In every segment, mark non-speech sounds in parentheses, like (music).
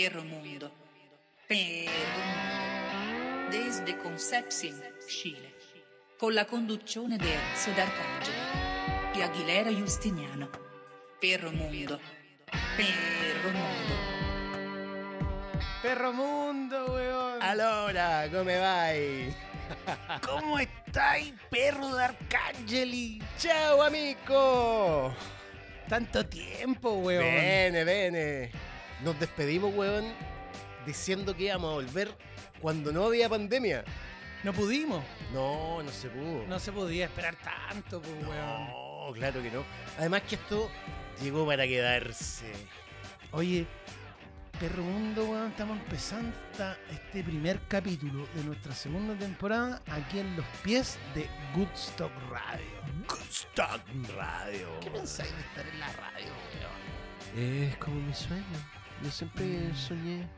Perro Mundo. Perro Mundo. Desde Concepción, Chile. Con la conduzione di Enzo D'Arcangelo e Aguilera Justiniano. Perro Mundo. Perro Mundo. Perro mundo, weón. Allora, come vai? (laughs) ¿Cómo estáis, perro de Arcangeli? Ciao amico! Tanto tiempo, weón. Bene, bene. Nos despedimos, weón, diciendo que íbamos a volver cuando no había pandemia. No pudimos. No, no se pudo. No se podía esperar tanto, pues, weón. No, claro que no. Además que esto llegó para quedarse. Oye, Perro Mundo, weón, estamos empezando este primer capítulo de nuestra segunda temporada aquí en los pies de Goodstock Radio. Stock Radio. ¿Qué pensáis de estar en la radio, weón? Es como mi sueño. Yo siempre soñé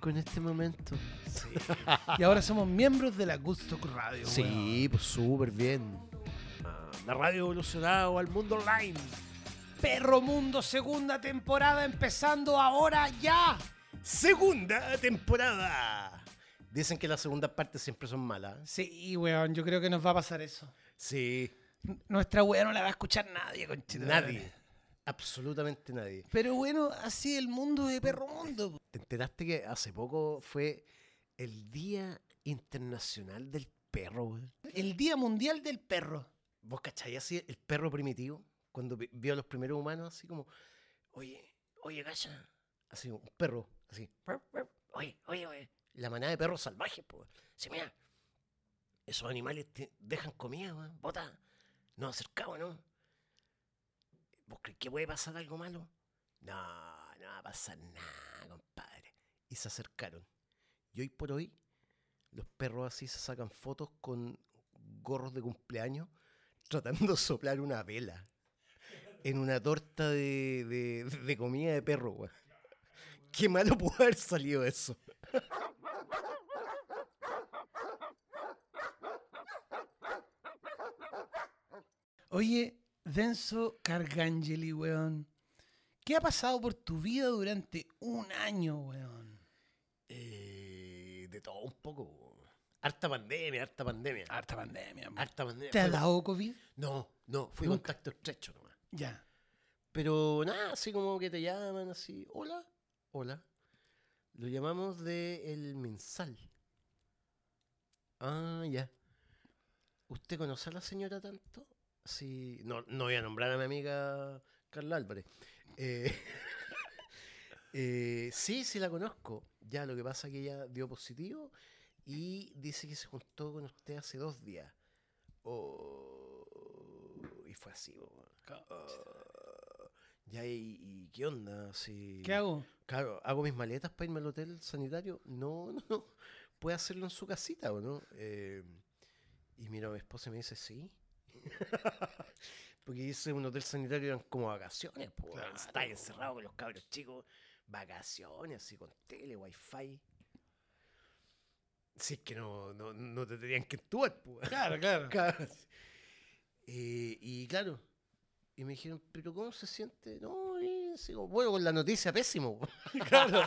con este momento. (laughs) Y ahora somos miembros de la Goodstock Radio, weón. Sí, pues súper bien. Ah, La radio evolucionado al mundo online. Perro Mundo, segunda temporada empezando ahora ya. Segunda temporada. Dicen que las segundas partes siempre son malas. Sí, weón, yo creo que nos va a pasar eso. Sí, N- Nuestra weá no la va a escuchar nadie, conchito. nadie. Absolutamente nadie. Pero bueno, así el mundo de Perro Mundo. ¿Te enteraste que hace poco fue el Día Internacional del Perro, güey? El Día Mundial del Perro. ¿Vos cacháis así el perro primitivo? Cuando vi- vio a los primeros humanos, así como, oye, oye, gacha. Así, un perro, así. Oye, oye, oye. La manada de perros salvajes, pues. Sí, mira. Esos animales te dejan comida, weón. Bota. Nos acercamos, ¿no? ¿Vos crees que puede pasar algo malo? No, no va a pasar nada, compadre. Y se acercaron. Y hoy por hoy, los perros así se sacan fotos con gorros de cumpleaños tratando de soplar una vela en una torta de, de- comida de perro, weón. Qué malo pudo haber salido eso. Oye, Denso Cargangeli, weón. ¿Qué ha pasado por tu vida durante un año, weón? Eh, de todo un poco. weón. Harta pandemia, harta pandemia. Harta pandemia. man. Harta pandemia. ¿Te ha Fue- dado COVID? No, no, fui Nunca. contacto estrecho nomás. Ya. Pero nada, así como que te llaman así, hola, hola. Lo llamamos de el mensal. Ah, ya. ¿Usted conoce a la señora tanto? Sí, no, no voy a nombrar a mi amiga Carla Álvarez. Eh, (laughs) eh, sí, sí la conozco. Ya, lo que pasa es que ella dio positivo y dice que se juntó con usted hace dos días. Oh, y fue así. Oh, ya, ¿y, y qué onda? Si, ¿Qué hago? Claro, ¿hago mis maletas para irme al hotel sanitario? No, no, (laughs) no. Puede hacerlo en su casita, ¿o no? Eh, y mira, mi esposa me dice, sí. (laughs) Porque dice un hotel sanitario eran como vacaciones, pues. Claro. Está encerrado con los cabros chicos. Vacaciones, así con tele, wifi. Si es que no, no, no te tenían que actuar, pues. Claro, claro. (laughs) Claro. Eh, y claro, y me dijeron, ¿pero cómo se siente? No, bueno, con la noticia pésimo. (laughs) claro.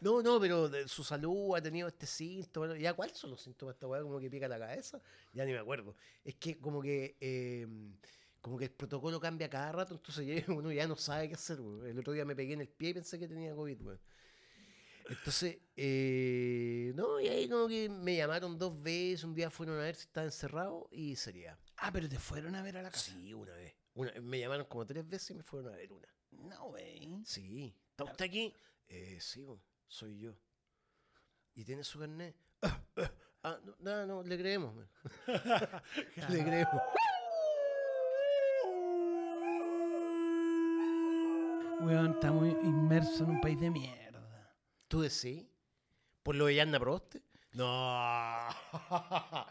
No, no, pero de su salud ha tenido este síntoma. ¿Ya cuáles son los síntomas de esta weá? Como que pica la cabeza. Ya ni me acuerdo. Es que como que eh, como que el protocolo cambia cada rato, entonces (laughs) uno ya no sabe qué hacer. weón. El otro día me pegué en el pie y pensé que tenía COVID. Entonces, eh, no, y ahí como que me llamaron dos veces, un día fueron a ver si estaba encerrado y sería. Ah, pero te fueron a ver a la casa. Sí, una vez. Una, me llamaron como tres veces y me fueron a ver una. No, wey. Sí. ¿Está usted aquí? Eh, sí, bo, soy yo. ¿Y tiene su carnet? Ah, ah, ah, no, nada, no, le creemos. man. (laughs) le creemos. Weón, estamos inmersos en un país de mierda. ¿Tú decís? ¿Por lo de Yanna Proboste? No. (laughs)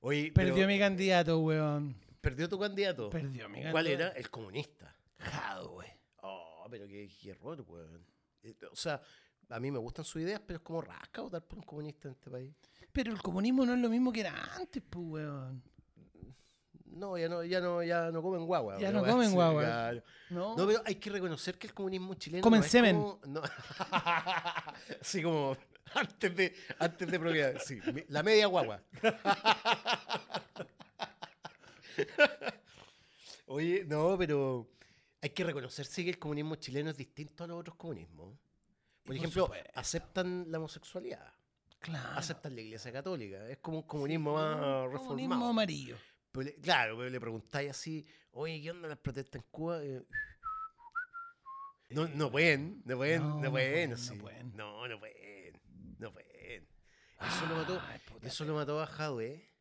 Oye, Perdió mi candidato, weón. ¿Perdió tu candidato? Perdió mi ¿Cuál era? El comunista. Jadwe. Oh, pero qué, qué error, weón. Eh, O sea, a mí me gustan sus ideas, pero es como rasca votar por un comunista en este país. Pero el comunismo no es lo mismo que era antes, pues, weón. No, ya no, ya no, ya no comen guagua. Ya no comen guagua. claro. No, No, pero hay que reconocer que el comunismo chileno. Comen no semen. como- no. (laughs) Así como antes de, antes de propiedad. Sí, la media guagua. (laughs) (laughs) Oye, no, pero hay que reconocer sí, que el comunismo chileno es distinto a los otros comunismos. Por Por ejemplo, aceptan la homosexualidad, claro. aceptan la iglesia católica. Es como un comunismo Sí, más un reformado. Comunismo amarillo. Pero le- claro, pero le preguntáis así, oye, ¿qué onda las protestas en Cuba? Eh, No, no pueden, no pueden, No, pueden, no así. pueden. No, no pueden, no pueden. Eso lo mató, eso lo mató a Jadwe.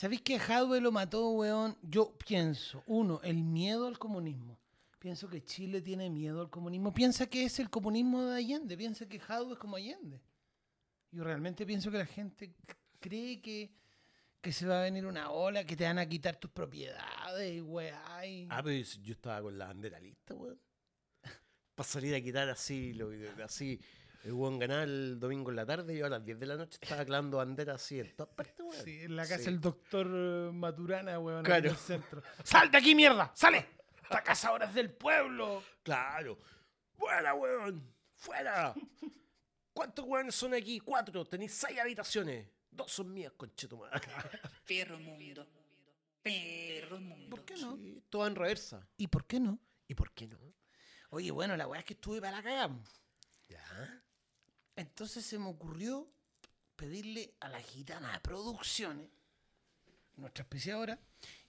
¿Sabéis que Hadwe lo mató, weón? Yo pienso, uno, el miedo al comunismo. Pienso que Chile tiene miedo al comunismo. Piensa que es el comunismo de Allende. Piensa que Hadwe es como Allende. Yo realmente pienso que la gente cree que, que se va a venir una ola, que te van a quitar tus propiedades y weá. y- Ah, pero yo estaba con la bandera lista, weón. Para salir a quitar así, lo, así. El weón ganaba el domingo en la tarde y yo a las 10 de la noche estaba clavando banderas así en todas partes, weón. Sí, en la casa Sí. del doctor eh, Maturana, weón, Claro. en el centro. (laughs) ¡Sal de aquí, mierda! ¡Sale! ¡Esta casa ahora es del pueblo! Claro. ¡Fuera, weón! ¡Fuera! ¿Cuántos weones son aquí? Cuatro. Tenéis seis habitaciones. Dos son mías, conchetumare. (laughs) Perro mundo. Perro mundo. ¿Por qué no? Sí, todo en reversa. ¿Y por qué no? ¿Y por qué no? Oye, bueno, la weá es que estuve para la cagada. Ya. Entonces se me ocurrió pedirle a la gitana de producciones, nuestra especiadora,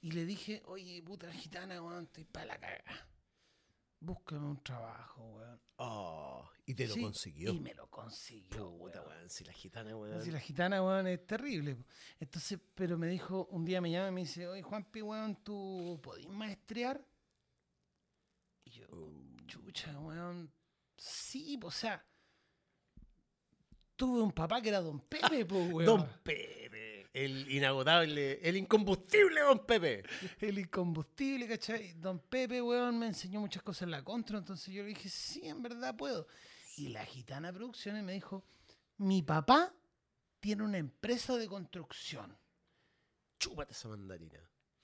y le dije, oye, puta gitana, weón, estoy para la cagada. Búscame un trabajo, weón. Oh, y te lo Sí, consiguió. Y me lo consiguió, Puta, weón. weón. Si la gitana, weón. Si la gitana, weón, es terrible. Entonces, pero me dijo, un día me llama y me dice, oye, Juanpi, weón, ¿tú podís maestrear? Y yo, chucha, weón, sí, o sea, tuve un papá que era Don Pepe, (laughs) weón. Don Pepe. El inagotable, el incombustible Don Pepe. El incombustible, ¿cachai? Don Pepe, weón, me enseñó muchas cosas en la contra, entonces yo le dije, sí, en verdad puedo. Y la gitana producciones me dijo, mi papá tiene una empresa de construcción, Chúpate esa mandarina.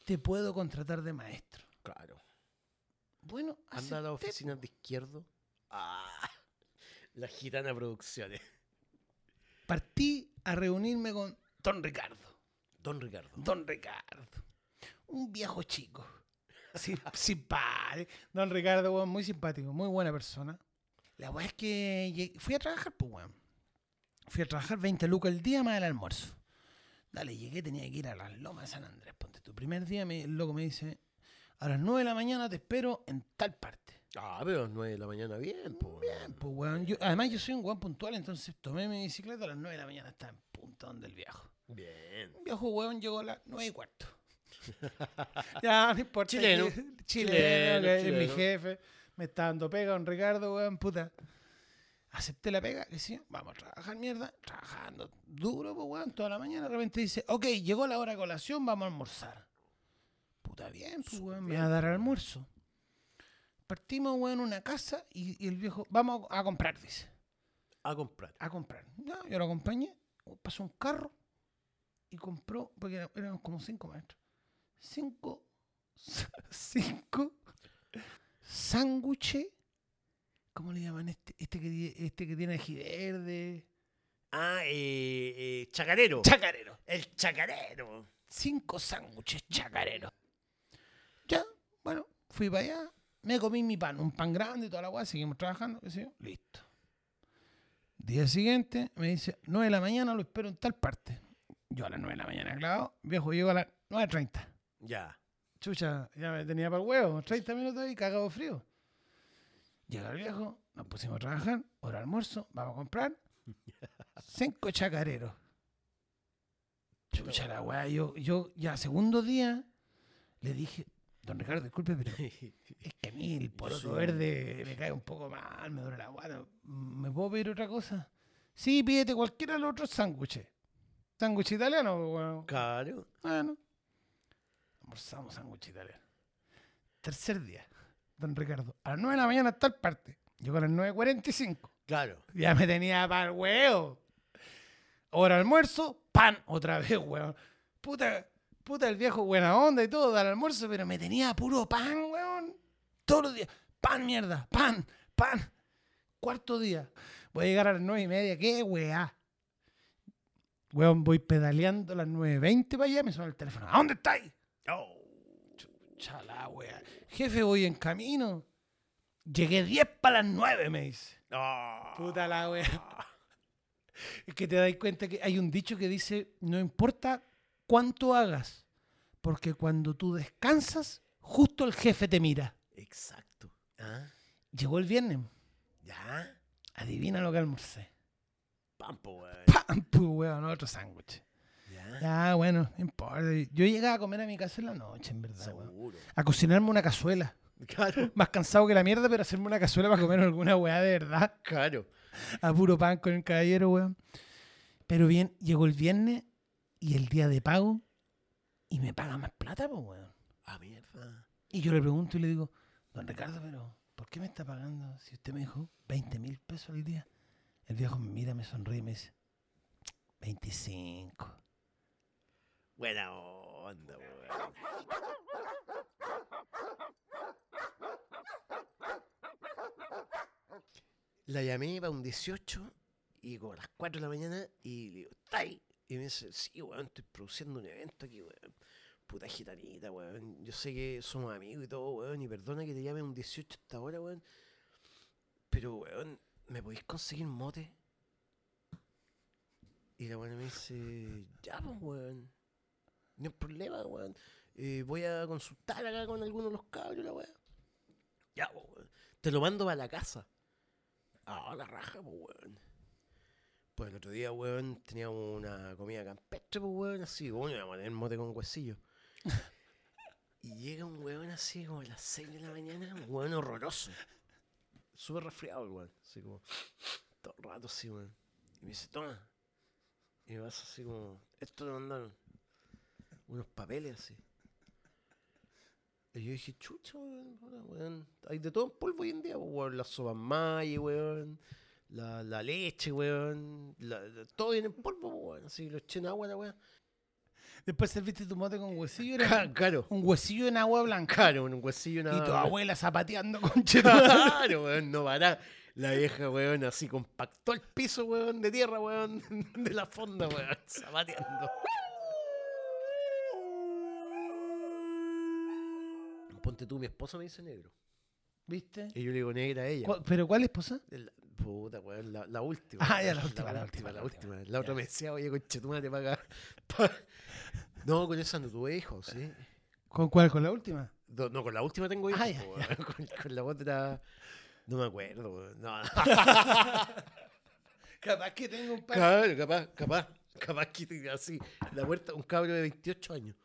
te puedo contratar de maestro. Claro. Bueno, Anda a las oficinas de izquierdo. Ah, (laughs) la gitana producciones. Partí a reunirme con Don Ricardo. Don Ricardo. Don Ricardo. Un viejo chico. Sim- (laughs) Simpático. Don Ricardo, weón, muy simpático, muy buena persona. La weá es que llegué- fui a trabajar, pues, weón. Fui a trabajar 20 lucas el día más el almuerzo. Dale, llegué, tenía que ir a las lomas de San Andrés. Ponte tu primer día, me- el loco me dice, a las 9 de la mañana te espero en tal parte. Ah, pero a las 9 de la mañana bien, pues. Bien, pues, weón. Yo- además, yo soy un weón puntual, entonces tomé mi bicicleta a las 9 de la mañana, estaba en punta donde el viejo. Bien. Un viejo hueón llegó a las nueve y cuarto. (laughs) ya, no importa. Chileno. (laughs) Chileno, Chileno, que es mi chileno. jefe. Me está dando pega, don Ricardo, weón, puta. Acepté la pega, que sí, vamos a trabajar, mierda. Trabajando duro, pues, weón, toda la mañana. De repente dice, ok, llegó la hora de colación, vamos a almorzar. Puta bien, pues, weón, me va a dar almuerzo. Partimos, weón, una casa y, y el viejo, vamos a, a comprar, dice A comprar. a comprar. Ya, yo lo acompañé, pasó un carro y compró, porque era- eran como cinco metros, cinco, (laughs) cinco sándwiches, ¿cómo le llaman este? Este que, este que tiene ají verde. Ah, eh, eh, chacarero. Chacarero. el chacarero. Cinco sándwiches chacareros. Ya, bueno, fui para allá, me comí mi pan, un pan grande, toda la guay, seguimos trabajando, qué sé yo, listo. Día siguiente me dice, 9 de la mañana lo espero en tal parte. Yo a las 9 de la mañana, claro, viejo, llego a las 9.30. Ya. Chucha, ya me tenía para el huevo, 30 minutos ahí, cagado frío. Llega el viejo, nos pusimos a trabajar, hora de almuerzo, vamos a comprar (laughs) cinco chacareros. Chucha la weá, yo, yo ya segundo día le dije, don Ricardo, disculpe, pero (laughs) es que a mí el poroto verde me cae un poco mal, me duele la guata. ¿Me puedo pedir otra cosa? Sí, pídete cualquiera de los otros sándwiches. ¿Sándwich italiano? Bueno, Claro. bueno. Almorzamos sándwich italiano. Tercer día, don Ricardo, a las 9 de la mañana a tal parte. Llegó a las 9.45. Claro. Ya me tenía para el huevo. Hora almuerzo, pan, otra vez, weón. Puta, Puta, el viejo buena onda y todo, al almuerzo, pero me tenía puro pan, weón. Todos los días. Pan, mierda. Pan, pan. Cuarto día. Voy a llegar a las nueve y media. ¿Qué, weá? Weón, voy pedaleando a las 9.20 para allá, me suena el teléfono. ¿A dónde estáis? Chala, weá. Jefe, voy en camino. Llegué 10 para las 9, me dice. Puta la weá. Es que te das cuenta que hay un dicho que dice, no importa cuánto hagas, porque cuando tú descansas, justo el jefe te mira. Exacto. ¿Ah? Llegó el viernes. ¿Ya? Adivina lo que almorcé. Pampo, weón. ¡Pam! Pues, weón, otro sándwich. ¿Ya? Ya, bueno, no importa. Yo llegaba a comer a mi casa en la noche, en verdad, weón. Seguro. A cocinarme una cazuela. Claro. (laughs) Más cansado que la mierda, pero hacerme una cazuela para comer alguna weá de verdad. Claro. A puro pan con el caballero, weón. Pero bien, llegó el viernes y el día de pago y me paga más plata, pues, weón. Ah, mierda. Y yo le pregunto y le digo, don Ricardo, pero ¿por qué me está pagando si usted me dijo 20 mil pesos al día? El viejo me mira, me sonríe y me dice, 25. Buena onda, weón. La llamé para un 18 y como a las 4 de la mañana y le digo, ¿está ahí? Y me dice, sí, weón, estoy produciendo un evento aquí, weón. Puta gitanita, weón. Yo sé que somos amigos y todo, weón, y perdona que te llame un 18 a esta hora, weón. Pero, weón, ¿me podéis conseguir mote? Y la weona me dice, ya, pues, weón. No hay problema, weón. Eh, voy a consultar acá con alguno de los cabros, la weá. Ya, pues, weón. Te lo mando para la casa. Ah, la raja, pues, weón. Pues el otro día, weón, teníamos una comida campestre, pues, weón, así, weón, íbamos a tener mote con huesillo. (laughs) y llega un weón así como a las 6 de la mañana, un weón horroroso. Súper resfriado el weón, así como, todo el rato así, weón. Y me dice, toma. Y me pasa así como, esto te mandaron. Unos papeles así. Y yo dije, chucha, weón, weón. Hay de todo en polvo hoy en día, pues, weón. Las sopas Maggi, weón. La, la leche, weón. La, la- todo viene en polvo, weón. Así lo eché en agua, la weón. Después serviste tu mote con huesillo, era Ca- Claro, un huesillo en agua blanca. claro, un huesillo Y nada tu más. abuela zapateando (laughs) con. Claro, weón, no para. La vieja, weón, así compactó el piso, weón, de tierra, weón, (laughs) de la fonda, weón, zapateando. (laughs) Ponte tú, mi esposa me dice negro. ¿Viste? Y yo le digo negra a ella. ¿Cuál- ¿Pero cuál esposa? Puta, weón, la, la última. Ah, ya, la última, la última, la la última. última. La otra Ya. me decía, oye, conchetumare, para acá. (laughs) Pa- No, con esa no tuve hijos, ¿sí? ¿Con cuál? ¿Con la última? No, no, con la última tengo hijos, Ah, ya. (laughs) Con, con la otra... No me acuerdo, weón. No. (laughs) Capaz que tengo un par. Claro, capaz, capaz, capaz que te- así, la puerta, un cabro de 28 años.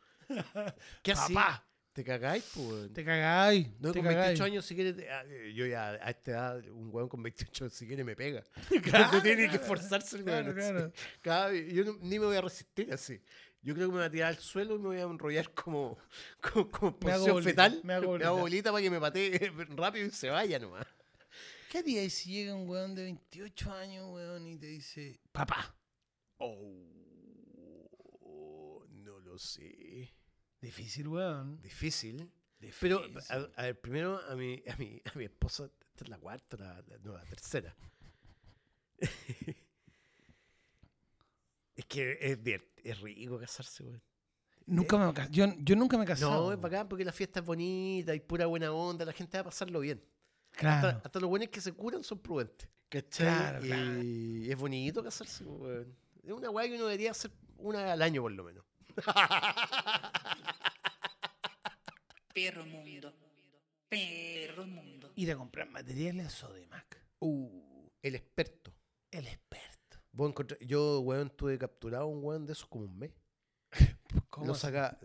¿Qué así? Papá. ¿Te cagáis, pues? Te cagáis. No, te con 28 cagáis. años, si quieres, ah, eh, yo ya a esta edad, un weón con 28 si quiere me pega. (laughs) Claro, no tiene que esforzarse el Claro, claro. Cada yo no- ni me voy a resistir así. Yo creo que me voy a tirar al suelo y me voy a enrollar como, (laughs) como, como Me hago posición bolita, fetal. me hago bolita. bolita para que me patee (laughs) rápido y se vaya nomás. ¿Qué harías si llega un weón de 28 años, weón, y te dice, papá? Oh, no lo sé. Difícil, weón. Difícil. Pero, Difícil. a, a ver, primero a mi, a, mi, a mi esposa, esta es la cuarta, la, la- no, la tercera. (laughs) es que es, es rico casarse, güey. Nunca me ca- yo, yo nunca me casado. No, es weón. bacán porque la fiesta es bonita y pura buena onda, la gente va a pasarlo bien. Claro. Hasta, hasta los buenos que se curan son prudentes. ¿Cachai? Claro, y claro. es bonito casarse, weón. Es una weá que uno debería hacer una al año por lo menos. Perro mundo. Perro mundo. Ir a comprar materiales a Sodimac. Uh, el experto. El experto. Vos encontré- yo, weón, tuve capturado un weón de esos como un mes. (laughs) ¿Cómo saca,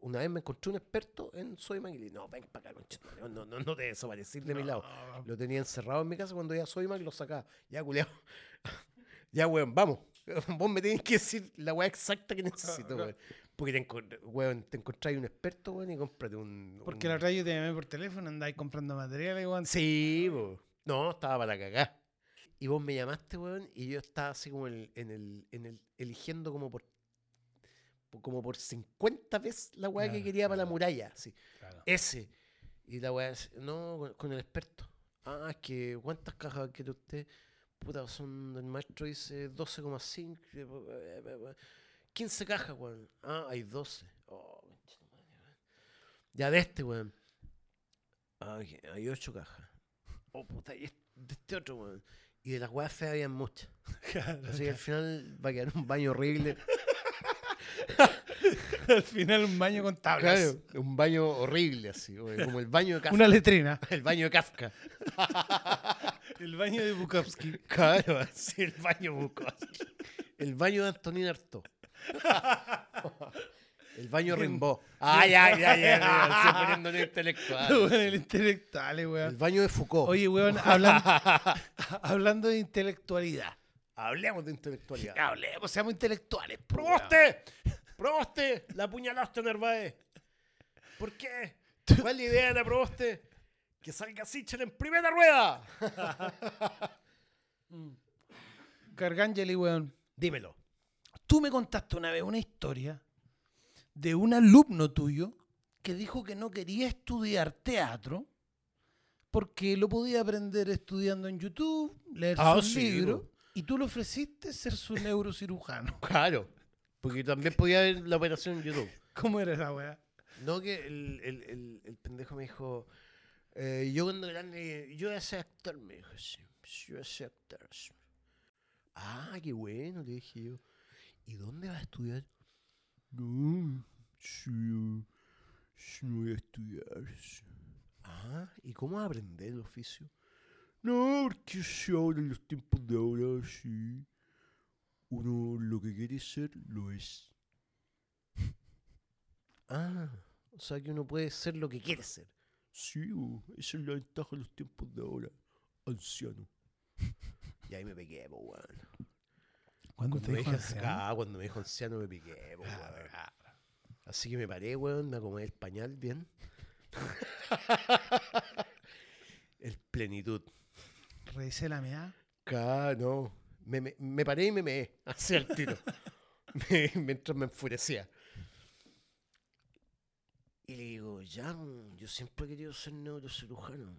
una vez me encontré un experto en Soy Mac y le dije, no, ven para acá, no, no, no te desaparecer de mi lado. Lo tenía encerrado en mi casa cuando ya Soy Mac, lo sacaba. Ya, culiao. (laughs) ya, weón, vamos. (laughs) Vos me tenés que decir la weá exacta que necesito, (laughs) weón. Porque te, weón, te encontráis un experto, weón, y cómprate un. Porque un- la otra yo te llamé por teléfono, andáis comprando materiales, weón. Sí, po. No, estaba para cagar. Y vos me llamaste, weón, y yo estaba así como el, en el, en el eligiendo como por, po- como por 50 veces la weá que Claro, quería para la muralla. Así. Claro. Ese. Y la weá, no, con, con el experto. Ah, es que, ¿cuántas cajas quiere usted? Puta, son, el maestro dice 12,5. eh, eh, eh, eh, 15 cajas, weón. Ah, hay 12. Oh. Ya de este, weón. Ah, hay 8 cajas. Oh, puta, y de este otro, weón. Y de las weas feas habían muchas. (laughs) Así que al final va a quedar un baño horrible. (laughs) (laughs) Al final un baño con tablas. Claro, un baño horrible, así, como el baño de Kafka. Una letrina. El baño de Kafka. (laughs) El baño de Bukowski. Claro, así el baño Bukowski. El baño de Antonín Artaud. El baño Rimbaud. Ya, ya, ya. ya, Estoy poniendo en intelectual. (laughs) El intelectual, eh, El weón. baño de Foucault. Oye, weón, hablando, hablando de intelectualidad. Hablemos de intelectualidad. Hablemos, seamos intelectuales. weón. ¡Proboste! La apuñalaste, Narváez. ¿Por qué? ¿Cuál es la idea de la Proboste? Que salga Sichel en primera rueda. (laughs) Gargangeli, weón. Dímelo. Tú me contaste una vez una historia de un alumno tuyo que dijo que no quería estudiar teatro porque lo podía aprender estudiando en YouTube, leer Ah, sus sí, libros, y tú le ofreciste ser su neurocirujano. Claro. Porque también podía ver la operación en YouTube. (laughs) ¿Cómo era esa weá? No, que el, el, el, el pendejo me dijo, eh, yo cuando grande, yo voy a ser actor, me dijo, sí, yo voy a ser actor. sí". Ah, qué bueno, le dije yo. ¿Y dónde vas a estudiar? No, sí, sí, no voy a estudiar. sí". Ah, ¿y cómo vas a aprender el oficio? No, porque si ahora en los tiempos de ahora, sí. Uno lo que quiere ser, lo es. (laughs) Ah, o sea que uno puede ser lo que quiere ser. Sí, bo, esa es la ventaja de los tiempos de ahora. Anciano. (laughs) y ahí me pegué, po, weón. ¿Cuándo Cuando te me, dijo anciano? ah, cuando me dijo anciano me piqué, po, Ah, weón. Así que me paré, weón, me acomodé el pañal bien. (laughs) el plenitud. Revisé la meada. Ca, no. Me, me, me paré y me meé. (laughs) Hacia el tiro. Me- mientras me enfurecía. Y le digo, ya, yo siempre he querido ser neurocirujano.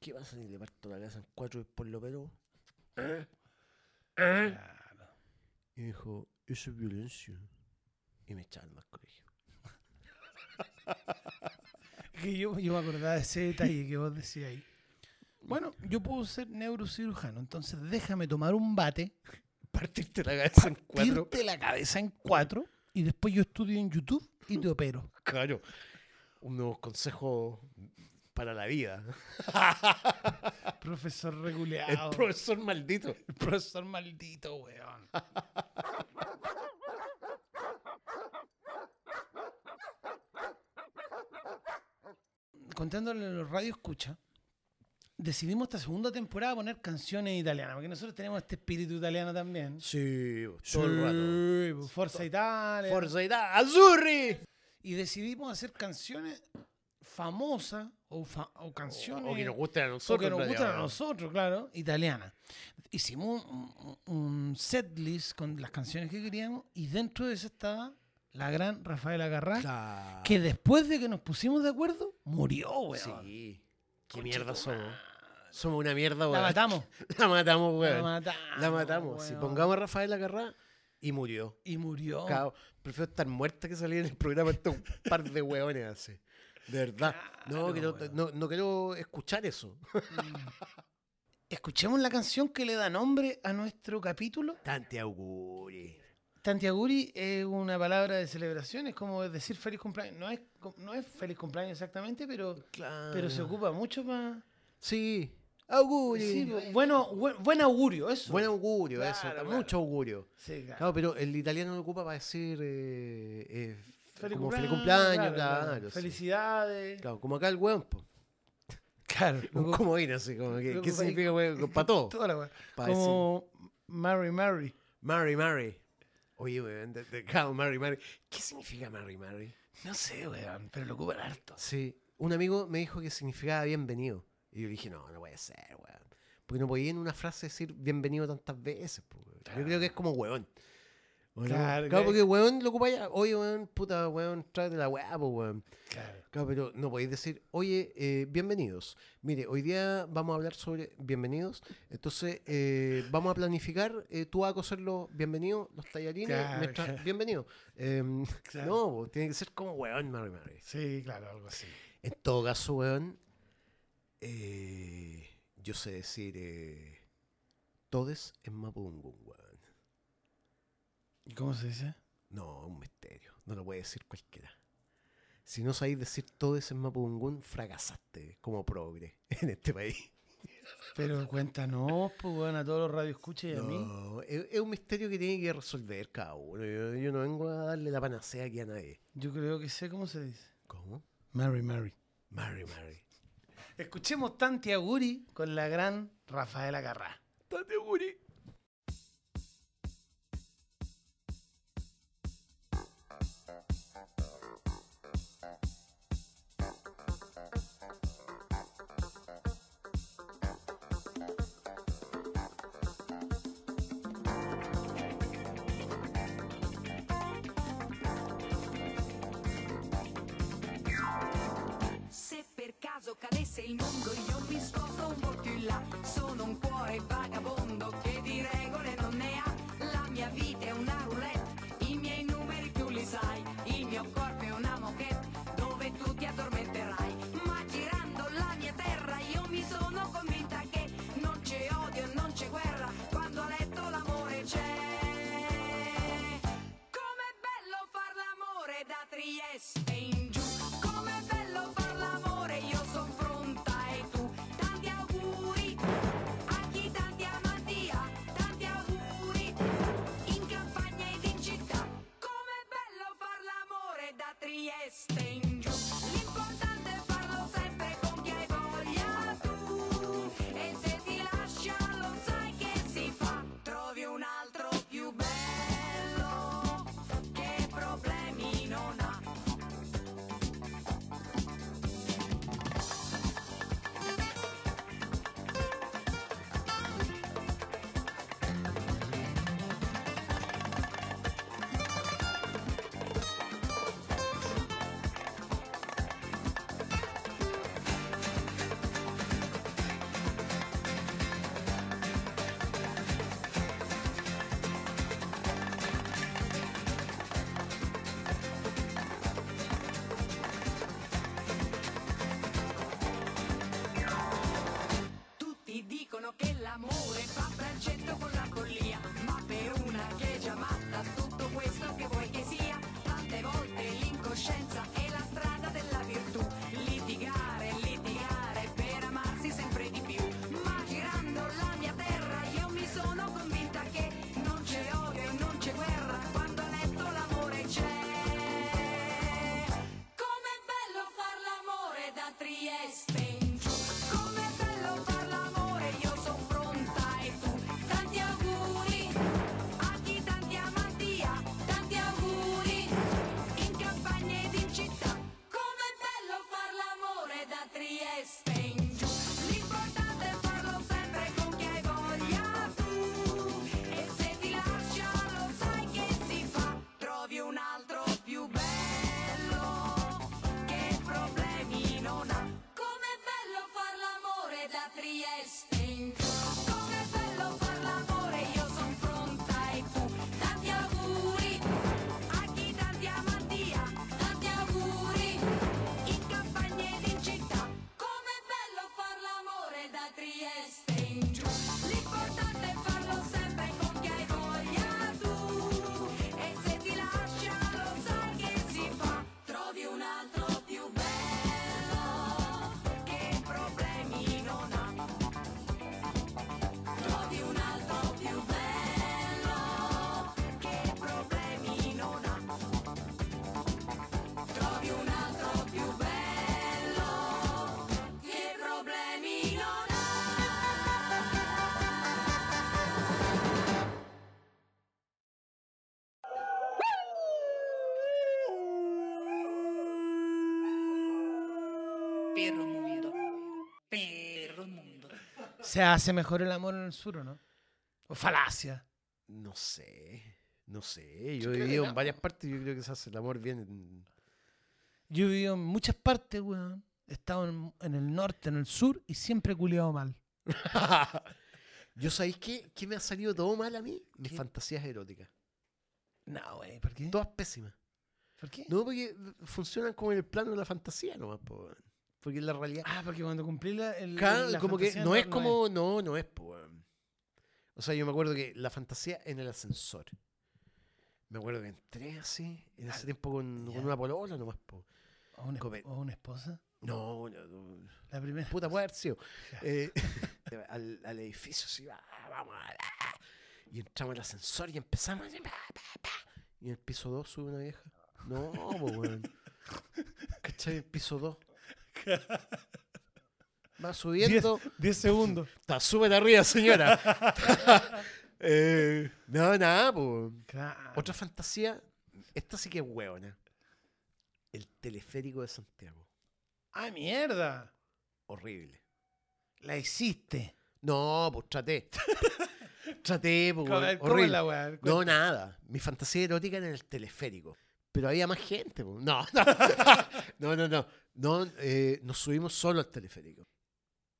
¿Qué pasa si le parto la casa en cuatro y después lo opero? ¿Eh? ¿Eh? Claro. Y me dijo, eso es violencia. Y me echaron más colegio. (laughs) Que yo, yo me acordaba de ese detalle que vos decías ahí. Bueno, yo puedo ser neurocirujano, entonces déjame tomar un bate, (laughs) Partirte la cabeza en cuatro. partirte la cabeza en cuatro y después yo estudio en YouTube y te opero. (laughs) Claro. Unos consejos para la vida. (laughs) Profesor El reguleado. profesor maldito. El profesor maldito, weón. Contándole a los radio escucha, decidimos esta segunda temporada poner canciones italianas, porque nosotros tenemos este espíritu italiano también. Sí, todo el rato. Pues, Forza Italia. Forza Italia, Azzurri. Y decidimos hacer canciones famosas o, fa- o canciones O que nos gusten a o nosotros. que en nos gustan a nosotros, claro, italiana. Hicimos un, un- un set list con las canciones que queríamos y dentro de eso estaba la gran Rafaela Garra, Claro. que después de que nos pusimos de acuerdo, murió, weón. Sí. Qué mierda somos. Somos una mierda, La weón. matamos. (laughs) La matamos, La weón. matamos. La matamos. Si pongamos a Rafael Agarrá y murió. Y murió. Cao, prefiero estar muerta que salir en el programa estos un (laughs) par de weones así. De verdad. no, quiero, no, no quiero escuchar eso. Escuchemos la canción que le da nombre a nuestro capítulo. Tanti auguri. Tantiaguri es una palabra de celebración, es como decir feliz cumpleaños. No es, no es feliz cumpleaños exactamente, pero, Claro. pero se ocupa mucho para... Sí. Auguri. Sí, bu- bueno, buen, buen augurio, eso. Buen augurio, Claro, eso. claro. Mucho augurio. Sí, claro. Claro, pero el italiano lo ocupa para decir eh, eh, Feliz como feliz cumpleaños, cumpleaños, claro. Felicidades. Claro, como acá el weón. (laughs) Claro. (laughs) Así, como que, lo ¿qué significa weón? Para (laughs) todo. Toda la. Pa' Como Mary Mary. Mary, Mary. Oye, weón, de, de- claro, Mary, Mary. ¿Qué significa Mary, Mary? No sé, weón, pero lo ocupan harto. Sí, un amigo me dijo que significaba bienvenido. Y yo dije, no, no puede ser, weón. Porque no podía en una frase decir bienvenido tantas veces, po, weón. Yo creo que es como weón. Claro, Claro, claro. porque weón lo ocupa ya. Oye, weón, puta, weón, tráete la weá, pues, weón. Claro. Claro, pero no podéis decir, oye, eh, bienvenidos. Mire, hoy día vamos a hablar sobre bienvenidos. Entonces, eh, vamos a planificar. eh, tú vas a coser los bienvenidos, los tallarines. Claro, mientras- claro. Bienvenido. Em, Claro. No, po, tiene que ser como weón, Mary Mary. Sí, claro, algo así. En todo caso, weón, eh, yo sé decir eh, todes en Mapudungun, weón. ¿Y cómo se dice? No, un misterio. No lo puede decir cualquiera. Si no sabéis decir todes en Mapudungun, fracasaste como progre (laughs) en este país. Pero cuéntanos, pues, bueno, a todos los radioescuchas y a mí. No, es, es un misterio que tiene que resolver cada uno. Yo, yo no vengo a darle la panacea aquí a nadie. Yo creo que sé cómo se dice. ¿Cómo? Mary, Mary. Mary, Mary. Escuchemos Tanti Aguri con la gran Rafaela Carrá. Tate cadesse il mondo io mi sposto un po' più in là. Sono un cuore vagabondo che di regole non ne ha. La mia vita è una Perro mundo. Perro mundo. ¿Se hace mejor el amor en el sur o no? ¿O falacia? No sé. No sé, yo he vivido en varias partes y yo creo que se hace el amor bien. en- Yo he vivido en muchas partes, weón. He estado en, en el norte, en el sur y siempre he culiado mal. (laughs) yo sabéis qué? ¿Qué me ha salido todo mal a mí? Mis ¿Qué? fantasías eróticas. No, güey, ¿por qué? Todas pésimas. ¿Por qué? No, porque funcionan como en el plano de la fantasía nomás, po, weón. Porque en la realidad. Ah, porque cuando cumplí la, el, Claro, la como que no es como. No, no es, po, weón. O sea, yo me acuerdo que la fantasía en el ascensor. Me acuerdo que entré así, en ese Ah, tiempo con, con una polola nomás, po. ¿O una, o una esposa? No, no, no. La primera. Puta, puede haber sido. Ya. Eh, (laughs) al, al edificio, así, va, vamos Y entramos al ascensor y empezamos así, pa, pa, pa. Y en el piso 2 sube una vieja. No, po, weón. (laughs) ¿Cachai? El piso 2. (laughs) Va subiendo. 10 segundos. (laughs) Está súper arriba, señora. (laughs) Eh, no, nada, pues. Claro. Otra fantasía. Esta sí que es hueona. El teleférico de Santiago. ¡Ah, mierda! Horrible. La hiciste. No, pues traté. traté, pues. ¿Cómo, weón, cómo es horrible. la weá? No, nada. Mi fantasía erótica era en el teleférico. Pero había más gente. No, no, no, no. no. No, eh, nos subimos solo al teleférico.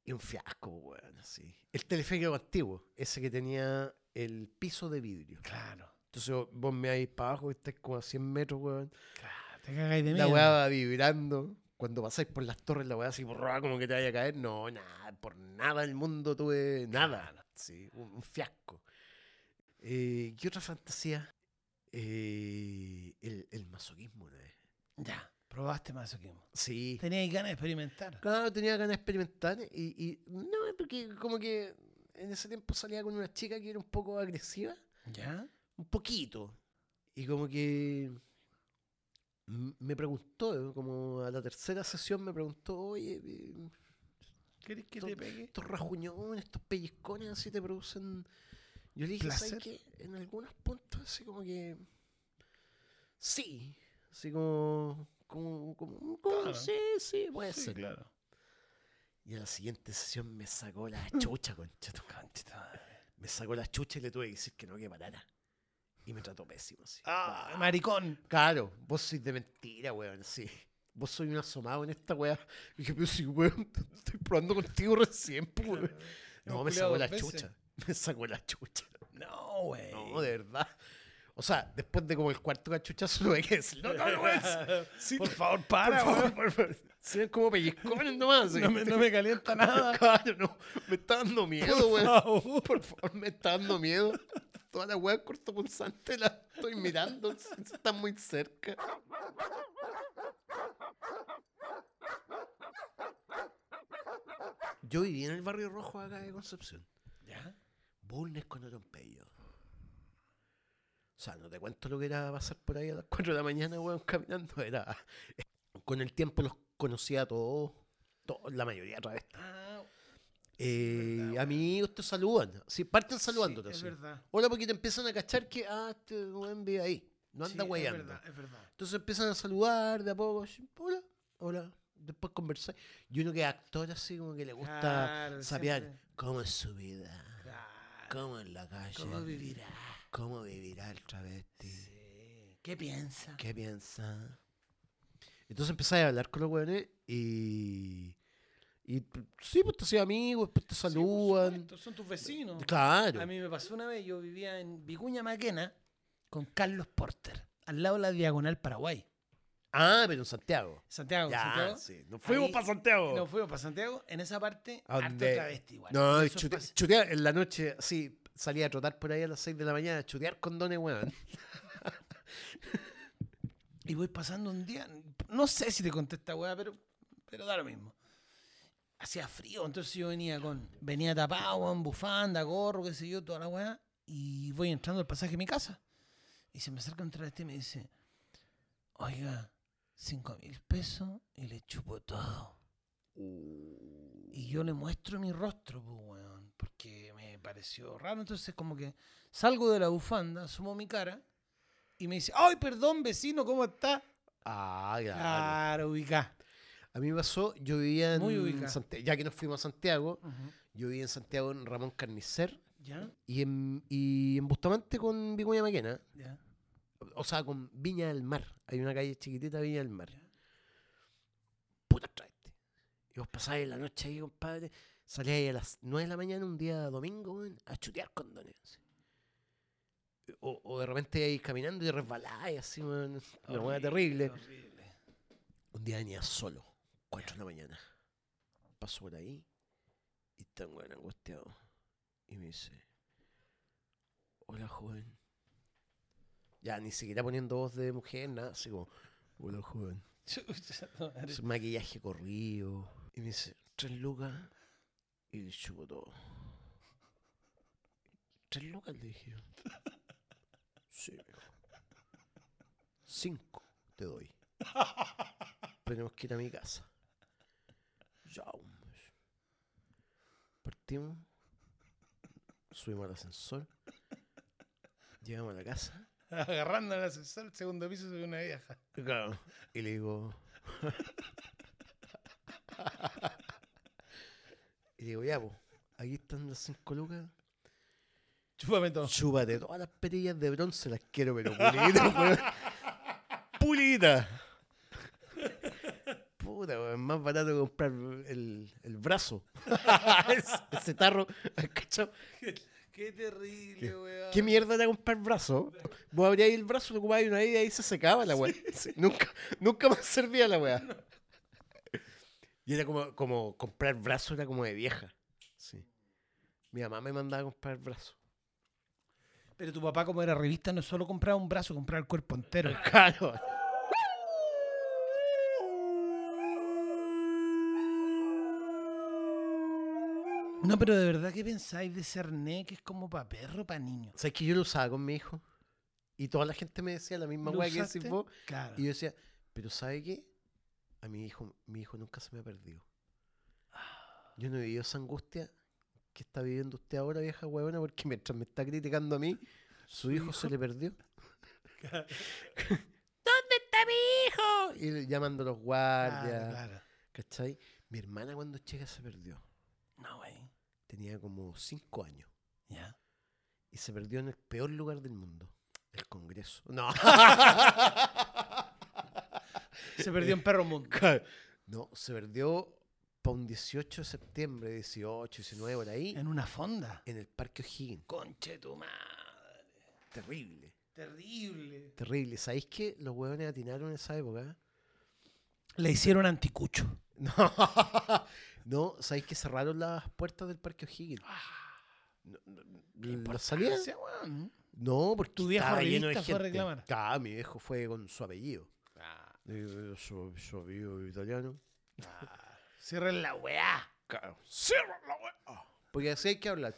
Y un fiasco, weón, así. El teleférico antiguo, ese que tenía el piso de vidrio. Claro. Entonces vos me vais para abajo y estáis como a 100 metros, weón. Claro. Te cagáis de La miedo. weá va vibrando. Cuando pasáis por las torres, la weá así borrada como que te vaya a caer. No, nada, por nada del mundo tuve nada. Sí, un, un fiasco. Eh, ¿Qué otra fantasía? Eh, el, el masoquismo vez. Ya. Probaste masoquismo. Sí. Tenías ganas de experimentar. Claro, tenía ganas de experimentar y, y no, porque como que en ese tiempo salía con una chica que era un poco agresiva. ¿Ya? un poquito. Y como que me preguntó, como a la tercera sesión me preguntó, oye, eh, ¿Querés que te pegue? estos rajuñones, estos pellizcones así te producen... Yo le dije, ¿sabes qué? En algunos puntos así como que... Sí, así como... Como, como, como- Claro. sí, sí, puede Sí, ser. claro. Y en la siguiente sesión me sacó la (clears throat) chucha, concha. tu. Me sacó la chucha y le tuve que decir que no, que parara. Y me trató pésimo, así. Ah, maricón. Claro, vos sois de mentira, weón, sí. Vos sois un asomado en esta weá. Y dije, pero sí, weón, estoy probando contigo recién, pues, weón. No, me sacó la veces. chucha. (laughs) Me sacó la chucha. No, güey. No, de verdad. O sea, después de como el cuarto cachuchazo, (laughs) tuve que decir, no, no, no. (laughs) Sí, Por por favor, para, favor, weón. por favor. Se ven como pellizcones nomás. No me, no me calienta nada. (laughs) Claro, no. Me está dando miedo, Por favor. Por favor, me está dando miedo. Toda la weá cortopunzante la estoy mirando. Está muy cerca. Yo viví en el barrio rojo acá de Concepción. ¿Ya? Bulnes con Otompello. O sea, no te cuento lo que era pasar por ahí a las 4 de la mañana, weón, (laughs) caminando. Era. Con el tiempo los conocía a todos. todos, la mayoría a través. Ah, Eh, verdad, amigos te saludan. Sí, parten saludándote. sí, es verdad. Hola, porque te empiezan a cachar que, ah, este weón vive ahí. No anda Sí, Es verdad, es verdad. Entonces empiezan a saludar de a poco. Hola, hola. Después conversar. Y uno que es actor así, como que le gusta Claro, saber cómo es su vida. Claro. ¿Cómo es la calle? ¿Cómo vivirá? ¿Cómo vivirá el travesti? Sí. ¿Qué piensa? ¿Qué piensa? Entonces empecé a hablar con los weones y. Y sí, pues te hacían amigos, después te Sí, saludan. supuesto, son tus vecinos. claro. A mí me pasó una vez, yo vivía en Vicuña Maquena con Carlos Porter, al lado de la Diagonal Paraguay. Ah, pero en Santiago. Santiago, Ya, Santiago. sí. Nos fuimos para Santiago. Nos fuimos para Santiago, en esa parte, ¿A harto travesti igual. No, chute- chutear en la noche, sí, salía a trotar por ahí a las 6 de la mañana, chutear condones, weón. Y voy pasando un día, no sé si te conté esta weá, pero, pero da lo mismo. Hacía frío, entonces yo venía con, venía tapado, weón, bufanda, gorro, qué sé yo, toda la weá, y voy entrando al pasaje de mi casa. Y se me acerca un travesti y me dice, oiga, cinco mil pesos y le chupo todo. Y yo le muestro mi rostro, pues, weón, porque me pareció raro. Entonces, como que salgo de la bufanda, sumo mi cara y me dice, ¡ay, perdón, vecino, ¿cómo está? Ah, claro. Claro, ubicá. A mí me pasó, yo vivía Muy en. Santiago, ya que nos fuimos a Santiago, yo vivía en Santiago en Ramón Carnicer, ¿Ya? Y en, y en Bustamante con Vicuña Maquena. ¿Ya? O sea, con Viña del Mar. Hay una calle chiquitita, Viña del Mar. Ya. Puta traste. Y vos pasáis la noche ahí, compadre. Salíais a las 9 de la mañana un día domingo, weón, a chutear condones. así. O, o de repente ahí caminando y resbaláis así, weón. Una hueá terrible. Horrible. Un día venía solo, 4 de la mañana. Paso por ahí y está un weón angustiado. Y me dice: Hola, joven. Ya, ni siquiera poniendo voz de mujer, nada, así como: Hola, joven. Maquillaje corrido. Y me dice, tres lucas. Y le chupo todo. ¿Tres lucas? Le dije. Sí. Cinco te doy. Tenemos que ir a mi casa. Ya, hombre. Partimos. Subimos al ascensor. Llegamos a la casa. Agarrando el ascensor, el segundo piso ve una vieja. Claro, y le digo. Y digo, ya, pues, aquí están las cinco lucas. Chúpame todo. Chúpate todas las perillas de bronce, las quiero, pero pulitas, (laughs) weón. Pulitas. Puta, weón, es más barato comprar el, el brazo. (laughs) ese, tarro, ¿cachai? Qué terrible, weón. ¿Qué mierda era comprar brazo? Vos abríais el brazo, lo ocupabais una vez y ahí se secaba la weá. Sí, Nunca, nunca más servía la weá. Y era como, como comprar brazo, era como de vieja. Sí. Mi mamá me mandaba a comprar brazo. Pero tu papá, como era revista, no solo compraba un brazo, compraba el cuerpo entero. (laughs) Claro. No, pero de verdad, ¿qué pensáis de Cerné que es como para perro, para niño? ¿Sabes que yo lo usaba con mi hijo? Y toda la gente me decía la misma ¿Lo weá que decís vos. Claro. Y yo decía, pero ¿sabe qué? A mi hijo, mi hijo nunca se me ha perdido. Yo no he vivido esa angustia que está viviendo usted ahora, vieja huevona, porque mientras me está criticando a mí, su hijo, se le perdió. (laughs) ¿Dónde está mi hijo? Y llamando a los guardias. Claro, claro. ¿Cachai? Mi hermana cuando chica se perdió. No, güey. Tenía como cinco años. Ya. Y se perdió en el peor lugar del mundo. El Congreso. No. (laughs) Se perdió en Perro Mundo. No, se perdió para un 18 de septiembre, 18, 19, por ahí, En una fonda. en el Parque O'Higgins. Conche tu madre. Terrible, Terrible. terrible. ¿Sabéis que los huevones atinaron en esa época? Le hicieron anticucho. (laughs) No, no ¿sabéis que cerraron las puertas del Parque O'Higgins? No, no. Importancia, weón. No, porque Tu viejo estaba lleno de revista fue a gente. reclamar. Claro, mi viejo fue con su apellido. Eh, Su, su apellido italiano. Cierren la weá. Claro. Cierra la weá. Porque así hay que hablar.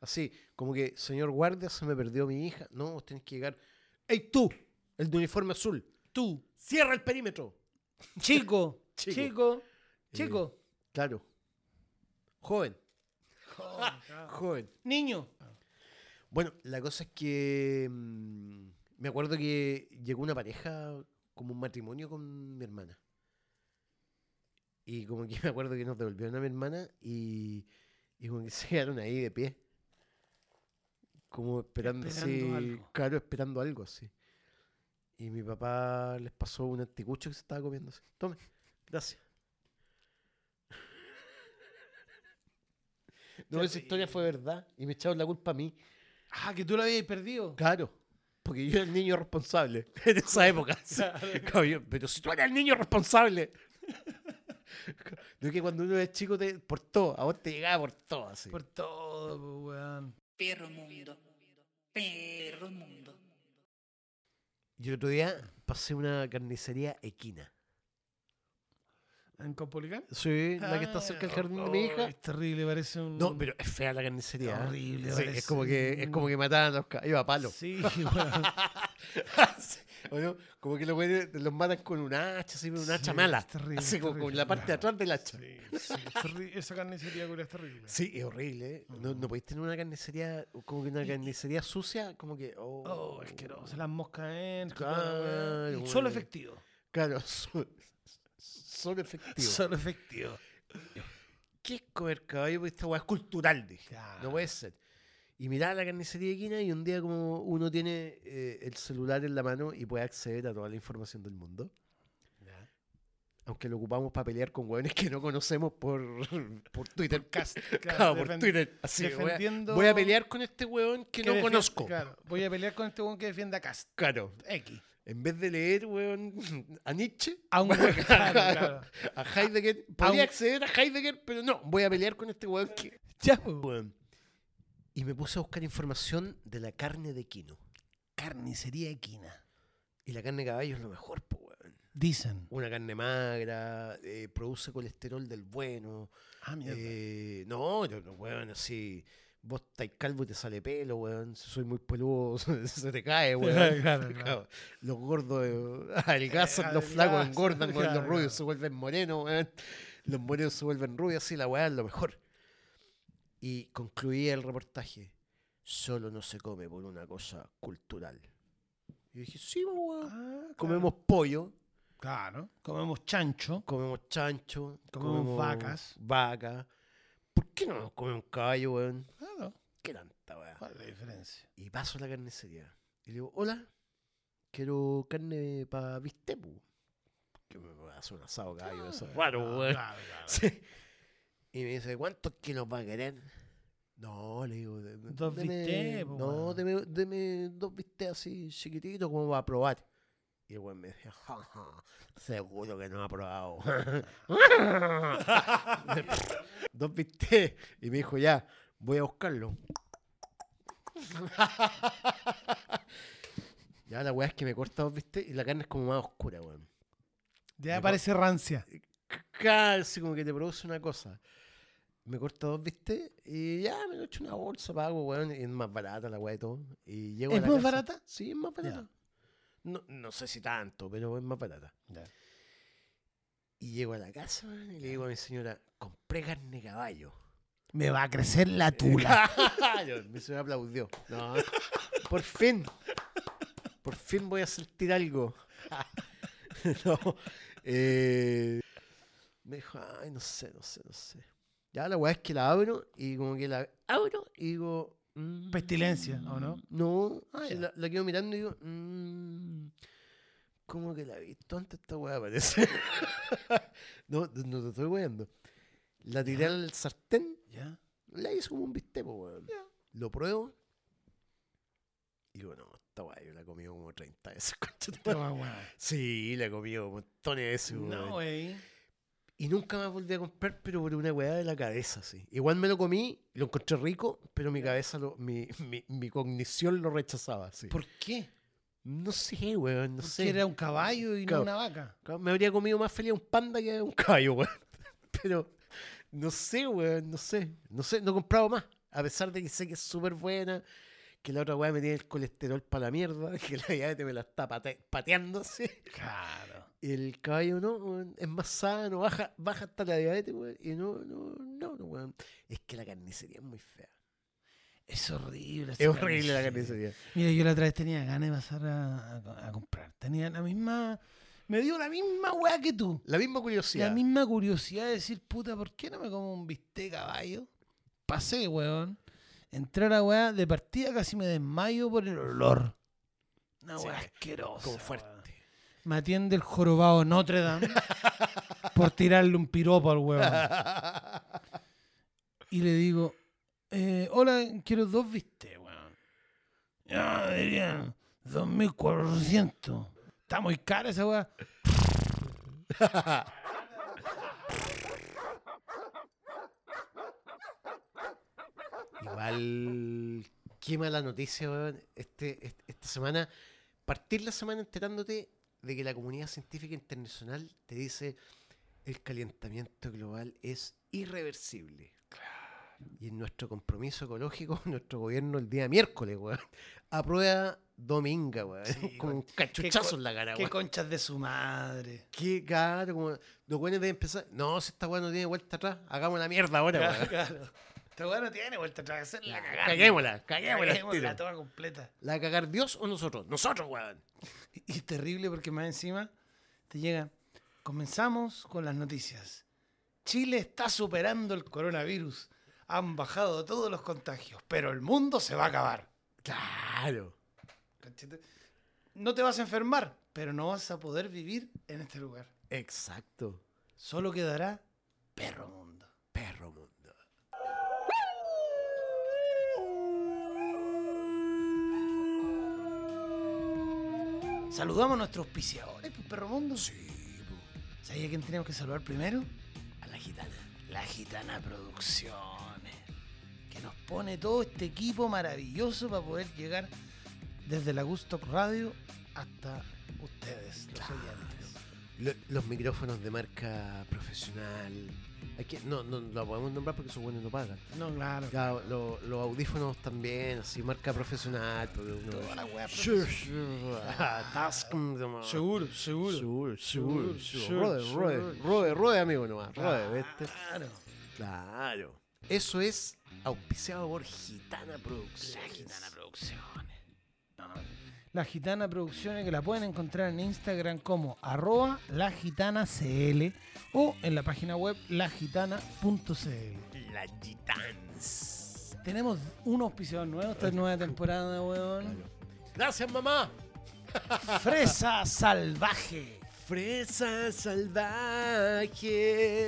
Así, como que, señor guardia, se me perdió mi hija. No, vos tenés que llegar. ¡Ey, tú! El de uniforme azul. Tú, ¡Cierra el perímetro! chico, (laughs) Chico. chico, chico. Claro. Joven. (laughs) Joven. Niño. Bueno, la cosa es que. mm, me acuerdo que llegó una pareja, como un matrimonio con mi hermana. Y como que (laughs) me acuerdo que nos devolvieron a mi hermana y, y como que (laughs) se quedaron ahí de pie. Como esperando, Esperando así, algo. claro, esperando algo así. Y mi papá les pasó un anticucho que se estaba comiendo así. Tome, gracias. (laughs) No, esa historia fue verdad y me echaron la culpa a mí. Ah, que tú lo habías perdido. Claro, porque yo era el niño responsable (laughs) en esa época. (laughs) Pero si tú eres el niño responsable. No es que cuando uno es chico, te, por todo, a vos te llegaba por todo. Así. Por todo, weón. Perro mundo. Perro mundo. Yo el otro día pasé una carnicería equina. ¿En Copolicán? Sí, la que está cerca del jardín de mi hija. Es terrible, parece un. No, pero es fea la carnicería. ¿eh? Horrible, Sí, parece es como que es como que mataban a los ca- iba a palo. Sí, (laughs) weón. (laughs) Sí, ¿o no? Como que los, matan con un hacha, así, un hacha Sí, mala. es terrible, así es como con la parte de atrás del hacha. Sí, es esa carnicería es terrible. Sí, es horrible. ¿eh? No, no podéis tener una carnicería, como que una carnicería sucia, como que. Oh, Oh, asqueroso. Las moscas entran. Claro. Solo efectivo. Claro, (laughs) solo efectivo. Solo efectivo. ¿Qué es comer caballo? Porque esta weá es cultural, dije. Claro. No puede ser. Y miraba la carnicería de esquina y un día como uno tiene eh, el celular en la mano y puede acceder a toda la información del mundo. Aunque lo ocupamos para pelear con hueones que no conocemos por, (laughs) por Twitter. Cast, (laughs) Claro, por defen- Twitter. Así, voy, a, defendiendo- voy a pelear con este hueón que, que no conozco. Claro, voy a pelear con este weón que defienda a Cast. Claro. X. En vez de leer, weón, (laughs) a Nietzsche, A un (laughs) weón, claro, claro. a Heidegger, podría un- acceder a Heidegger, pero no, voy a pelear con este weón que... (laughs) Ya, po. Weón. Y me puse a buscar información de la carne de quino. Carnicería equina. Y la carne de caballo es lo mejor, pues, weón. Dicen. Una carne magra, eh, produce colesterol del bueno. Ah, mierda. Eh, no, yo no, weón, así. Vos estáis calvo y te sale pelo, weón. Si soy muy peludo, (laughs) se te cae, (laughs) weón. (laughs) Claro, claro. Los gordos eh, adelgazan, los adelgazan, flacos engordan, weón. Los rubios se vuelven morenos, weón. Los morenos se vuelven rubios, así la weá es lo mejor. Y concluía el reportaje. Solo no se come por una cosa cultural. Y dije, sí, weón. Ah, claro. Comemos pollo, Claro. Comemos chancho. comemos chancho, Comemos vacas. Vaca. ¿Por qué no comemos caballo, weón? Claro. ¿Qué tanta weá? ¿Cuál es la diferencia? Y paso a la carnicería. Y le digo, hola, quiero carne para bistec, pu". Que me va a hacer un asado gallo, eso. Raro, Claro, weón. claro, claro. (laughs) Sí. Y me dice, ¿cuántos kilos va a querer? No, le digo, Dos deme- bistecs, No, weón. deme, deme dos bistecs así chiquititos como va a probar. Y el weón me decía, "Ja, ja, seguro que no ha probado. (laughs) dos bistecs. Y me dijo, ya, voy a buscarlo. (laughs) ya la weá es que me corta dos bistecs y la carne es como más oscura, weón. Ya parece rancia. Claro, así como que te produce una cosa. Me corta dos, ¿viste? Y ya me lo echo una bolsa, pago, weón. Y es más barata la weá y todo. Y llego a ¿Es la más casa- barata? Sí, es más barata. No, no sé si tanto, pero es más barata. Y llego a la casa y le digo a mi señora, compré carne de caballo. Me va a crecer la tula. (laughs) Mi señora aplaudió. No, por fin. Por fin voy a sentir algo. (laughs) no. eh, me dijo, ay, no sé, no sé, no sé. Ya la weá es que la abro y como que la abro y digo. Mm, Pestilencia, ¿o no? No, Ah, la, la quedo mirando y digo, mm, ¿cómo que la he visto antes esta weá parece? (laughs) no, no te estoy weando. La tiré al sartén ¿Ya? la hice como un bistec, weón. Lo pruebo. Y digo, no, esta weá yo la he comido como 30 veces, (laughs) concha weón. Sí, la he comido montones de veces, No, weón. Y nunca más volví a comprar, pero por una weá de la cabeza, sí. Igual me lo comí, lo encontré rico, pero mi cabeza, lo, mi, mi, mi cognición lo rechazaba, sí. ¿Por qué? No sé, weón, no Porque sé. era un caballo y Claro. no una vaca. Claro, Me habría comido más feliz un panda que un caballo, weón. (laughs) Pero no sé, weón, no sé. No sé, no he comprado más. A pesar de que sé que es súper buena, que la otra weá me tiene el colesterol para la mierda, (laughs) que la diabetes me la está pate- pateando, sí. Claro. El caballo no, es más sano, baja, baja hasta la diabetes, weón. Y no, no, no, no, weón. Es que la carnicería es muy fea. Es horrible. Es horrible la carnicería. Mira, yo la otra vez tenía ganas de pasar a, a- a comprar. Tenía la misma. Me dio la misma weá que tú. La misma curiosidad. La misma curiosidad de decir, puta, ¿por qué no me como un bistec de caballo? Pasé, weón. Entré a la weá, de partida casi me desmayo por el olor. Una Sí, weá asquerosa. Como weón. fuerte. Me atiende el jorobado Notre Dame por tirarle un piropo al weón. Y le digo, eh, hola, quiero dos bistecs, weón. Ya, dirían, 2.400. Está muy cara esa weá. Igual, qué mala noticia, weón. Este, est- esta semana, partir la semana enterándote de que la comunidad científica internacional te dice el calentamiento global es irreversible. Y en nuestro compromiso ecológico, (laughs) nuestro gobierno el día miércoles, weón, aprueba Dominga, weón. Sí, (laughs) como un weón. cachuchazo en la cara, Qué weón. conchas de su madre. Qué caro, como los buenos deben empezar. No, si esta weón no tiene vuelta atrás, hagamos la mierda ahora, weón. Claro. Esta weá no tiene vuelta atrás. es La cagada. Caguémosla, caguémosla. Caguémosla toda completa. ¿La cagar Dios o nosotros? Nosotros, weón. Y y terrible porque más encima te llega. Comenzamos con las noticias. Chile está superando el coronavirus. han bajado todos los contagios, pero el mundo se va a acabar. Claro. No te vas a enfermar, pero no vas a poder vivir en este lugar. Exacto. Solo quedará. Perro mundo. Saludamos a nuestros auspiciadores, pues, perro mundo. Sí, ¿Sabía quién tenemos que saludar primero? A la gitana. La Gitana Producciones, que nos pone todo este equipo maravilloso para poder llegar desde la Gusto Radio hasta ustedes, los oyentes. Lo- los micrófonos de marca profesional. Hay que, no, no lo podemos nombrar porque esos buenos no pagan. No, claro. Claro, lo- los audífonos también, así, marca profesional. Toda la wea Sure, sure. Nomás. Seguro, seguro. Seguro, seguro, Rode, rode, rode, rode, amigo nomás. Rode, ¿viste? Claro. Claro. Eso es auspiciado por Gitana Producciones. Gitana Producciones. La Gitana Producciones que la pueden encontrar en Instagram como arroba lagitanacl o en la página web lagitana.cl. La Gitans. Tenemos un auspiciador nuevo esta nueva temporada, weón. Gracias, mamá. Fresa Salvaje. Fresa salvaje.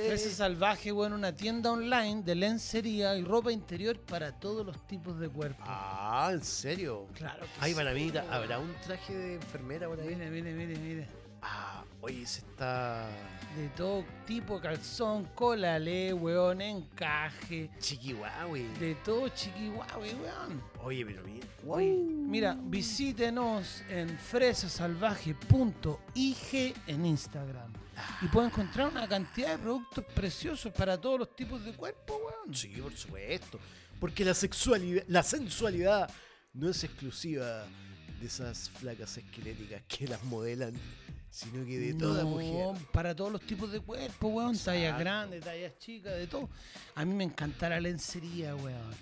Fresa Salvaje, weón, una tienda online de lencería y ropa interior para todos los tipos de cuerpo. Ah, ¿en serio? Claro que Ay, sí, para mí, weón. ¿habrá un traje de enfermera por ahí? Mire, mire, mire, mire. Ah, oye, se está De todo tipo, calzón, colalé, weón, encaje. chiquihuahui. De todo chiquihuahua, weón. Oye, pero mira. Mira, visítenos en fresasalvaje.ig en Instagram. Y pueden encontrar una cantidad de productos preciosos para todos los tipos de cuerpo, weón. Sí, por supuesto. Porque la sexualidad, la sensualidad no es exclusiva de esas flacas esqueléticas que las modelan, sino que de toda No, mujer. Para todos los tipos de cuerpo, weón. Tallas grandes, tallas chicas, de todo. A mí me encanta la lencería, weón.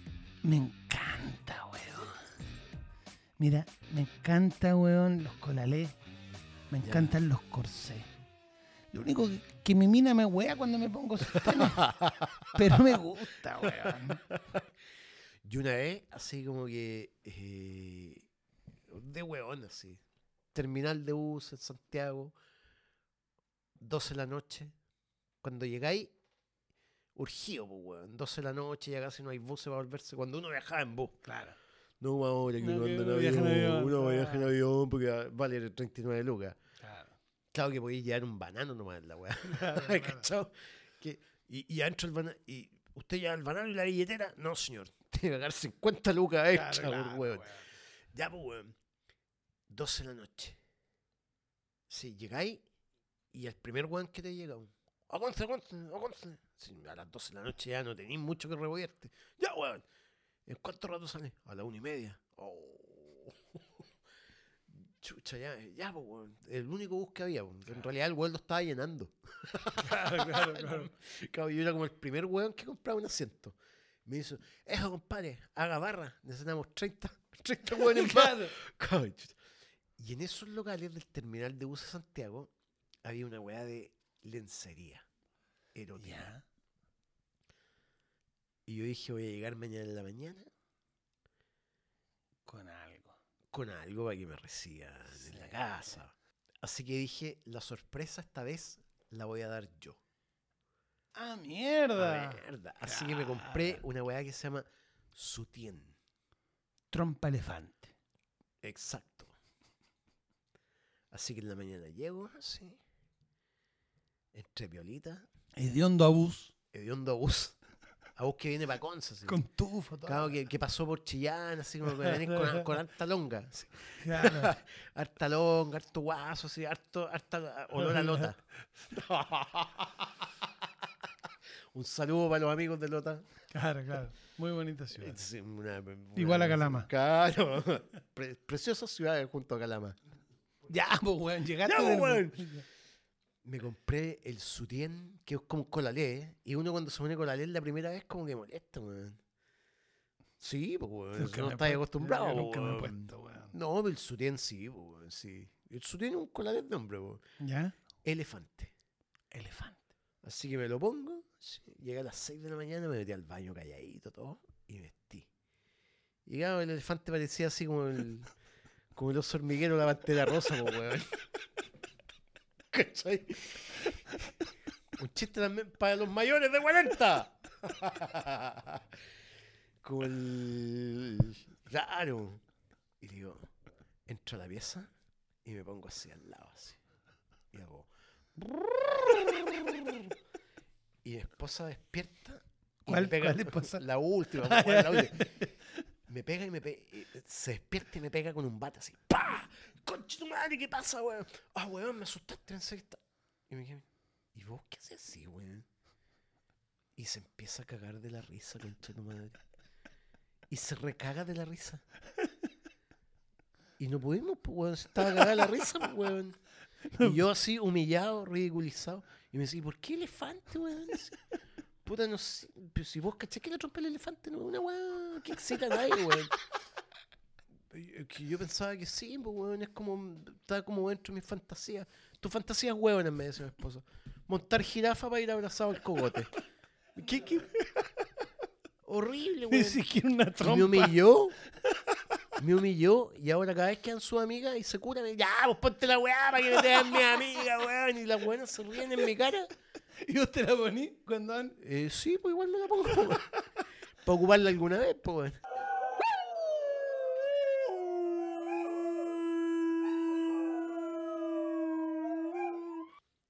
Me encanta, weón. Mira, me encanta, weón, los colalés. Me Ya. encantan los corsés. Lo único que, que mi mina me wea cuando me pongo sostén. (laughs) pero me gusta, weón. Y una vez, así como que. eh, de hueón, así. Terminal de bus en Santiago, 12 de la noche. Cuando llegáis, urgido, pues, weón. 12 de la noche, ya casi no hay buses para volverse. Cuando uno viajaba en bus. Claro. No, ahora que No, que en en avión. avión, Uno viaja en claro. avión porque vale 39 lucas. Claro. Claro que podéis llevar un banano nomás en la weá. (laughs) (laughs) ¿Cachao? Que, y, y adentro el banano. Y usted lleva el banano y la billetera. No, señor. (laughs) Tiene que pagar 50 lucas extra, Claro, por claro, weón. weón. Ya, pues, weón. 12 de la noche. Sí, llegáis y el primer weón que te llega, aguante, aguante, aguante. Sí, a las 12 de la noche ya no tenéis mucho que regollarte. Ya, weón. ¿En cuánto rato sale? A la una y media. Oh. (laughs) Chucha, ya, ya, pues, weón. El único bus que había, weón. En realidad el weón lo estaba llenando. Claro, claro, claro. (laughs) Claro, yo era como el primer weón que compraba un asiento. Me dice, eso compadre, haga barra, necesitamos 30, 30 (laughs) weones más. Cabrón. Y en esos locales del terminal de buses Santiago había una weá de lencería erótica. Ya. Y yo dije, voy a llegar mañana en la mañana Con algo. con algo para que me reciban en la casa. Así que dije, la sorpresa esta vez la voy a dar yo. ¡Ah, mierda! mierda. Así que me compré una weá que se llama Sutien. Trompa elefante. Exacto. Así que en la mañana llego, así. Entre violita, Hediondo a bus. hediondo a bus. A bus que viene para Conce. así. Con tufo, todo. Claro, que, que pasó por Chillán, así como que venís con, (laughs) con harta longa. así. Claro. (laughs) Harta longa, harto guaso, así, harto, harta olor a lota. (laughs) Un saludo para los amigos de Lota. Claro, claro. Muy bonita ciudad. Es una- una- Igual a Calama. Claro. Pre- preciosas ciudades junto a Calama. Ya, (laughs) pues, weón. Llegaste Ya, del- pues, weón. Me compré el sutien, que es como un colalé. ¿eh? Y uno cuando se pone colalé la primera vez como que molesta, weón. Sí, pues, weón. Nunca no estás acostumbrado. Nunca me he puesto, weón. No, pero el sutien sí, pues, weón, sí. El sutien es un colalé de hombre, weón. ¿Ya? Elefante. Elefante. Así que me lo pongo Sí. Llegué a las 6 de la mañana, me metí al baño calladito, todo, y me vestí. Llegaba el elefante parecía así como el, como el oso hormiguero la pantera rosa, po, weón. (laughs) ¿Cachai? Un chiste también para los mayores de 40. (laughs) como el... Claro. Y digo, entro a la pieza y me pongo así al lado, así. Y hago... (laughs) Y mi esposa despierta. y ¿Cuál- pega, cuál esposa? La última, la última. Me pega y me pega. Se despierta y me pega con un bate así. ¡Pah! ¡Concha tu madre! ¿Qué pasa, weón? Ah, weón, me asustaste, que está. Y me quedé. ¿Y vos qué haces así, weón? Y se empieza a cagar de la risa, concha tu madre. Y se recaga de la risa. Y no pudimos, pues, weón. se Estaba cagada la risa, weón. Y yo así, humillado, ridiculizado. Y me decía, ¿por qué elefante, weón? Puta, no sé. Pero si vos caché que la trompa del elefante no es una weón que excita a nadie, weón. (laughs) Yo pensaba que sí, pues, weón. Es como. Está como dentro de mis fantasías. Tu fantasía es weón, me decía mi esposa. Montar jirafa para ir abrazado al cogote. ¿Qué, qué? Horrible, (laughs) Ni weón. siquiera una Y me trompa. humilló. Me humilló y ahora cada vez que dan sus amigas y se curan, ya, pues ponte la weá para que me tengan mi amiga, weón. Y las weonas se ríen en mi cara. (laughs) ¿Y vos te la ponís cuando van? Eh, sí, pues igual me la pongo. (laughs) para ocuparla alguna vez, pues.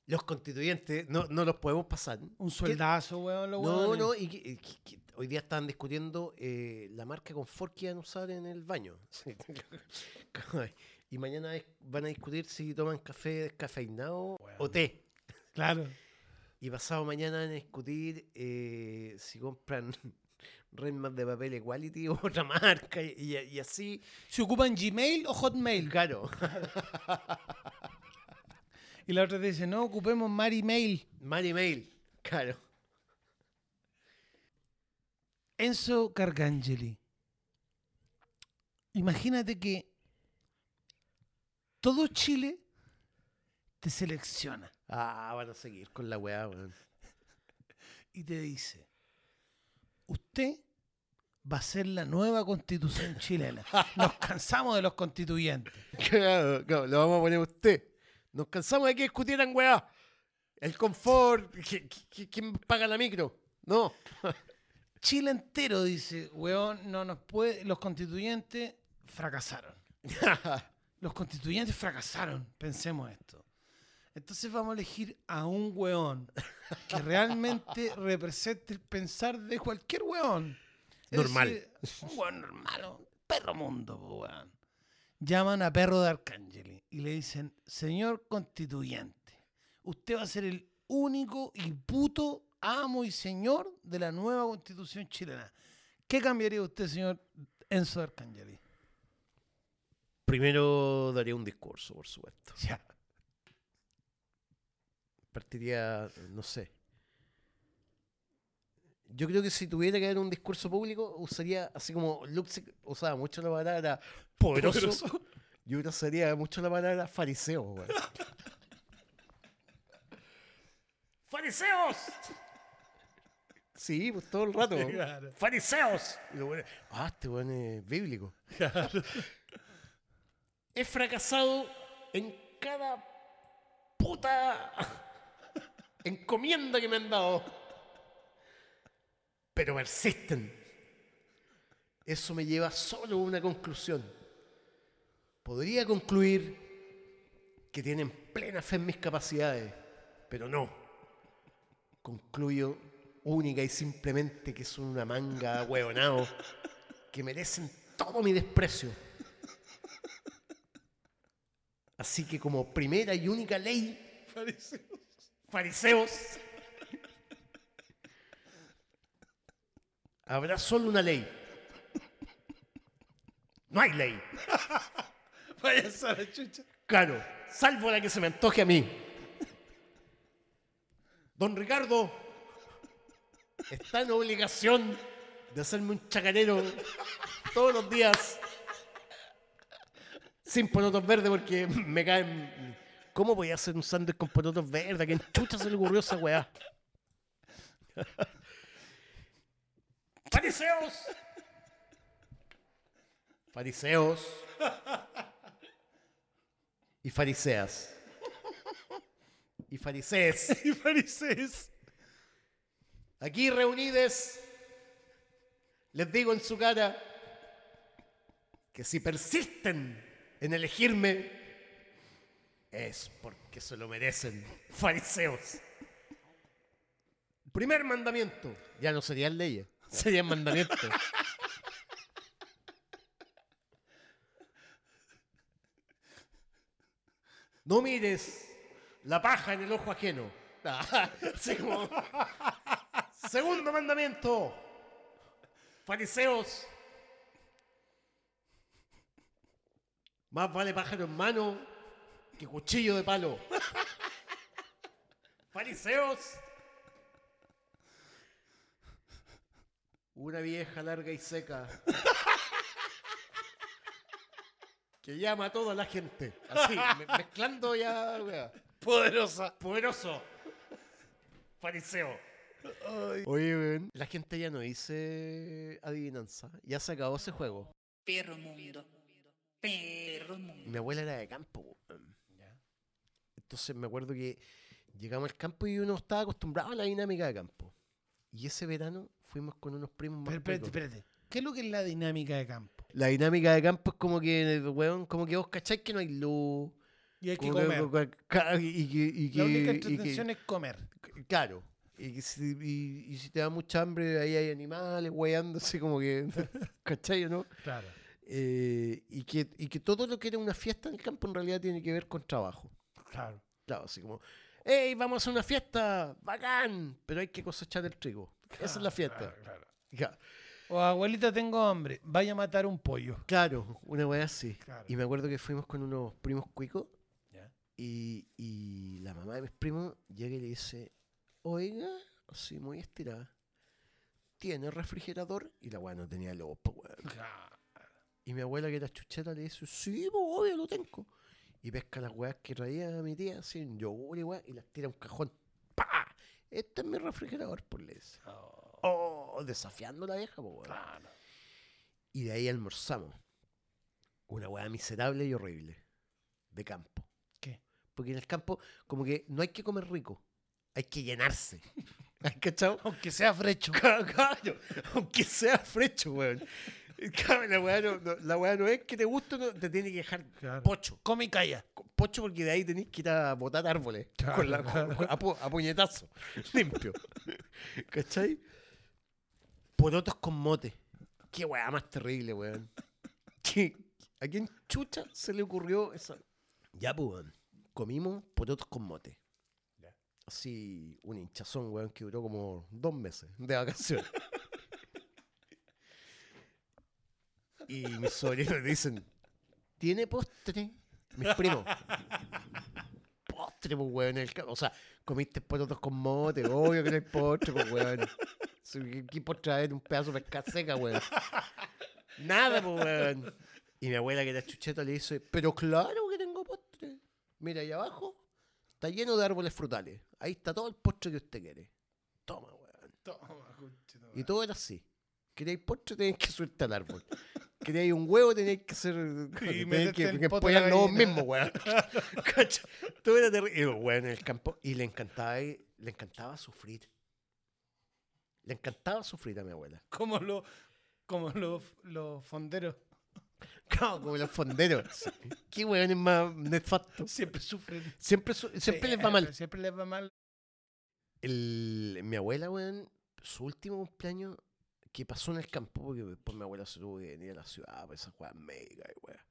Los constituyentes no, no los podemos pasar. Un ¿Qué- sueldazo, weón, los No, weones. no, y que- y que- que hoy día estaban discutiendo eh, la marca confort que iban a usar en el baño. (laughs) Sí. y mañana es- van a discutir si toman café descafeinado o té. Claro. Y pasado mañana van a discutir eh, si compran (laughs) remas de papel Equality o otra marca y, y- y así. ¿Se ocupan Gmail o Hotmail? Claro. (laughs) Y la otra te dice, no, ocupemos Mail. Mari Mail. Claro. Enzo Cargangeli. Imagínate que todo Chile te selecciona Ah, van a seguir con la weá, weón. y te dice, usted va a ser la nueva constitución chilena. Nos cansamos de los constituyentes. Claro, claro, lo vamos a poner a usted. Nos cansamos de que discutieran, weá. El confort, ¿qui- qui- ¿quién paga la micro? No. Chile entero dice, weón, no nos puede, los constituyentes fracasaron. (laughs) Los constituyentes fracasaron, pensemos esto. Entonces vamos a elegir a un weón que realmente (laughs) represente el pensar de cualquier weón. Es Normal. decir, un weón normal, un perro mundo, weón. Llaman a Perro de Arcángeli y le dicen, señor constituyente, usted va a ser el único y puto amo y señor de la nueva constitución chilena. ¿Qué cambiaría usted, señor Enzo de Arcángeli? Primero daría un discurso, por supuesto. Ya. Partiría, no sé. Yo creo que si tuviera que dar un discurso público, usaría, así como Luxic usaba mucho la palabra poderoso, yo usaría mucho la palabra fariseo. (laughs) ¡Fariseos! Sí, pues todo el rato. Claro. ¡Fariseos! Y lo bueno, ah, este weón es bíblico. (laughs) He fracasado en cada puta encomienda que me han dado. Pero persisten. Eso me lleva solo a una conclusión. Podría concluir que tienen plena fe en mis capacidades, pero no. Concluyo única y simplemente que son una manga hueonao que merecen todo mi desprecio. Así que como primera y única ley, fariseos, habrá solo una ley. No hay ley. Vaya a la chucha. Claro, salvo la que se me antoje a mí. Don Ricardo está en obligación de hacerme un chacarero todos los días sin porotos verdes porque me caen. ¿Cómo voy a hacer un sándwich con porotos verdes? ¿A quién chucha se le ocurrió esa weá? (laughs) Fariseos. Fariseos. Y fariseas. Y farisees. (laughs) Y farisees. Aquí reunides, les digo en su cara que si persisten en elegirme es porque se lo merecen, (laughs) fariseos. Primer mandamiento, ya no serían leyes, (laughs) serían mandamientos. No mires la paja en el ojo ajeno. (laughs) Así como- Segundo mandamiento. Fariseos. Más vale pájaro en mano que cuchillo de palo. (laughs) Fariseos. Una vieja larga y seca. (laughs) Que llama a toda la gente. Así, me- mezclando ya. wea. Poderosa. Poderoso. Fariseo. Oye, weón. La gente ya no dice adivinanza. Ya se acabó ese juego. Perro mundo. Perro mundo. mi abuela era de campo. weón. Entonces me acuerdo que llegamos al campo y uno estaba acostumbrado a la dinámica de campo. Y ese verano fuimos con unos primos más Pero, espérate, espérate. ¿Qué es lo que es la dinámica de campo? La dinámica de campo es como que, weón, como que vos cacháis que no hay luz. Y hay que que- comer. ca- y que- y que- La única que- entretención es comer. Claro. Y, que si, y- y si te da mucha hambre, ahí hay animales weyándose como que. (laughs) ¿Cachai o no? Claro. Eh, y, que, y que todo lo que era una fiesta en el campo en realidad tiene que ver con trabajo. Claro. Claro, así como, ¡Ey, vamos a hacer una fiesta! ¡Bacán! Pero hay que cosechar el trigo. Esa es la fiesta. Claro, claro. Ya. O abuelita, tengo hambre. Vaya a matar un pollo. Claro, una weá así. Claro. Y me acuerdo que fuimos con unos primos cuicos y, y la mamá de mis primos llega y le dice, oiga, así muy estirada, ¿tiene refrigerador? Y la weá no tenía po, weón. Y mi abuela, que era chucheta, le dice, sí, pues obvio, lo tengo. Y pesca las weas que traía mi tía, así, en yogur y weá, y las tira a un cajón. ¡Pah! Este es mi refrigerador, por le dice. Oh, desafiando a la vieja, pues, weón. Claro. Y de ahí almorzamos. Una weá miserable y horrible. De campo. ¿Qué? Porque en el campo, como que no hay que comer rico. Hay que llenarse. (laughs) ¿Has cachado? Aunque sea frecho. (laughs) Aunque sea frecho, weón. (laughs) La weá no, no- la weá no es que te guste, no, te tiene que dejar Claro. pocho. Come y calla. Pocho porque de ahí tenés que ir a botar árboles. (laughs) Claro, con la- claro. con- a, pu- a puñetazo. (laughs) Limpio. ¿Cachai? Porotos con mote. Qué weá más terrible, weón. ¿Qué- ¿A quién chucha se le ocurrió eso? Ya, pues, weón. Comimos porotos con mote. Así, un hinchazón, weón, que duró como dos meses de vacaciones. Y mis sobrinos dicen, ¿tiene postre? Mis primos. Postre, pues, weón. el O sea, comiste porotos con mote, obvio que no hay postre, pues, weón. ¿Qué, postre a haber? Un pedazo de pesca seca, weón. Nada, pues, weón. Y mi abuela, que era chucheta, le dice, pero claro que tengo postre. Mira, ahí abajo está lleno de árboles frutales. Ahí está todo el postre que usted quiere. Toma, weón. Y todo era así. Queréis postre, tenéis que subirte al árbol. Queréis un huevo, tenéis que hacer. (laughs) tenéis meterte que, que empollarlo vos gallina. mismo, weón. Todo era terrible. Y, weón, en el campo. Y le encantaba, le encantaba sufrir. Le encantaba sufrir a mi abuela. Como los como los, los fonderos. Claro, como los fonderos. (laughs) Qué weón es más nefasto. Siempre sufren. Siempre, su- siempre les va mal. Siempre les va mal. El, mi abuela, weón, su último cumpleaños que pasó en el campo, porque después mi abuela se tuvo que venir a la ciudad para esas weas mega y weas.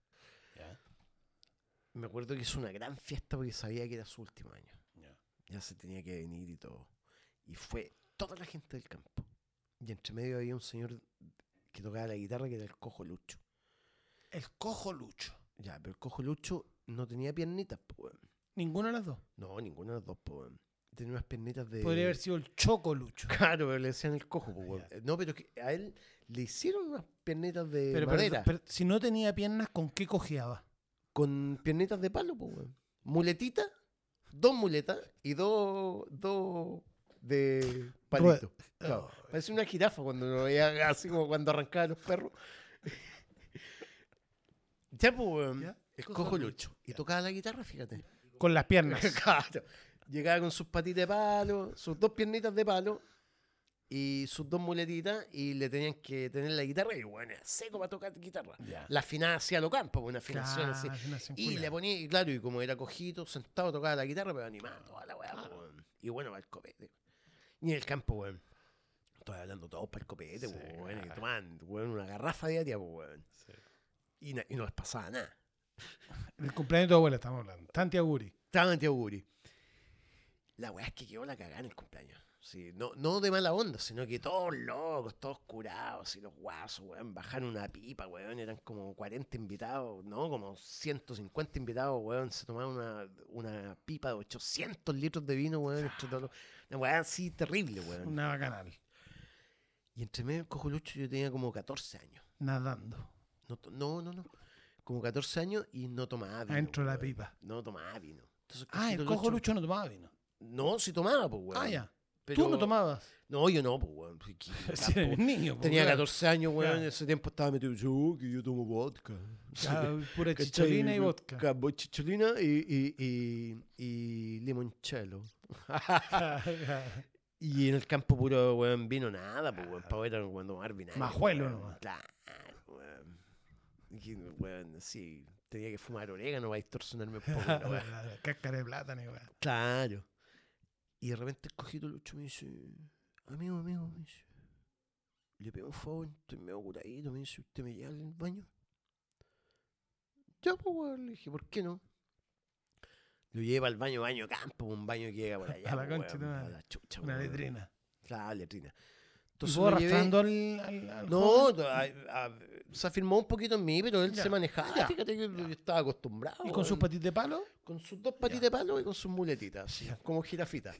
Me acuerdo que hizo una gran fiesta porque sabía que era su último año. Ya se tenía que venir y todo. Y fue toda la gente del campo. Y entre medio había un señor que tocaba la guitarra que era el cojo Lucho. El cojo lucho. Ya, pero el cojo Lucho no tenía piernitas, po, weón. Ninguno de los dos. No, ninguno de los dos, weón. Tenía unas piernitas de. Podría haber sido el choco lucho. (laughs) Claro, pero le decían el cojo, po, weón. No, pero que a él le hicieron unas piernitas de Pero, madera. pero- pero si no tenía piernas, ¿con qué cojeaba? con piernitas de palo, po, weón. Muletita, dos muletas y dos, dos, de palito. Claro, Parece una jirafa cuando lo veía así como cuando arrancaba los perros. (laughs) ya, pues, weón, ¿Ya? el Cojo lucho. Y tocaba la guitarra, fíjate. Con las piernas. (laughs) Claro. Llegaba con sus patitas de palo, sus dos piernitas de palo y sus dos muletitas y le tenían que tener la guitarra y bueno, era seco para tocar guitarra. La afinaba hacia lo campo, una afinación así. Claro, Y le ponía, y claro, y como era cojito, sentado, tocaba la guitarra, pero animaba toda la weá, weón. Y bueno, para el copete. Y en el campo, weón. Estoy hablando todos para el copete, Sí, weón. Y claro. tomaban, weón, una garrafa diaria, po, weón. Y, na- y no les pasaba nada. (laughs) El cumpleaños de tu abuela estamos hablando. Tanti Aguri. Estaban en Auguri. La weá es que quedó la cagada en el cumpleaños. Sí, no, no de mala onda, sino que todos locos, todos curados, y los guasos, weón, bajaron una pipa, weón, eran como 40 invitados, no, como 150 invitados, weón, se tomaban una, una pipa de 800 litros de vino, weón, los- una weá así terrible, weón. Una bacanal. Y entre medio del cojolucho yo tenía como 14 años. Nadando. No, no, no, no, como 14 años y no tomaba vino. Adentro de la pipa. No tomaba vino. Entonces, Ah, el cojo Lucho- Lucho no tomaba vino. No, sí tomaba, pues, weón. Ah, ya. Pero- Tú no tomabas. No, yo no, pues, weón. (laughs) pues, Si eres tampoco- niño. po, Tenía claro. 14 años, weón. En ese tiempo estaba metido. Yo, que yo tomo vodka. Ya, (laughs) pura chicholina y vodka. Vo- Chicholina y, y, y, y limoncello. (laughs) y en el campo puro, weón, vino nada, pues, weón. Para ver cuando tomar vinagre. Majuelo weón. nomás. Claro, weón. Y weón, sí. Tenía que fumar orégano para distorsionarme un poco. Cáscara de plátano, weá. Claro. Y de repente el cojito Lucho me dice, amigo, amigo, me dice, le pido un favor, estoy medio curadito, me dice, ¿usted me lleva al baño? Ya, pues, weón, le dije, ¿por qué no? Lo lleva al baño, baño campo, un baño que llega por (laughs) allá. A la pues, concha weón, a la chucha, Una weón. letrina. Claro, letrina. ¿Y Entonces vos llevé- arrastrando al, al, al No, a- a- se afirmó un poquito en mí, pero él Ya, se manejaba. ya. Fíjate que yo estaba acostumbrado. ¿Y con sus patitas de palo? Con sus dos patitas de palo y con sus muletitas, así, como jirafita.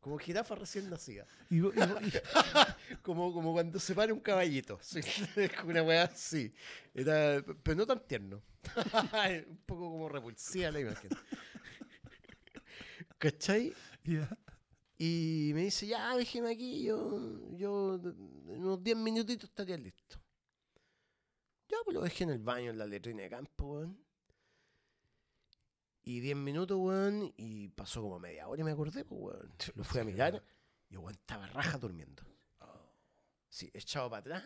Como jirafa recién nacida. (laughs) Y, vos- y vos- y- (laughs) Como, como cuando se para un caballito. sí, (laughs) Una weá así. Era, pero no tan tierno. un poco como repulsiva la imagen. ¿Cachai? Y me dice, ya, déjeme aquí, yo, yo en unos 10 minutitos estaría listo. Ya, pues lo dejé en el baño, en la letrina de campo, weón. Y 10 minutos, weón, y pasó como media hora y me acordé, pues, weón. (laughs) Lo fui a mirar y weón estaba raja durmiendo. Sí, echado para atrás,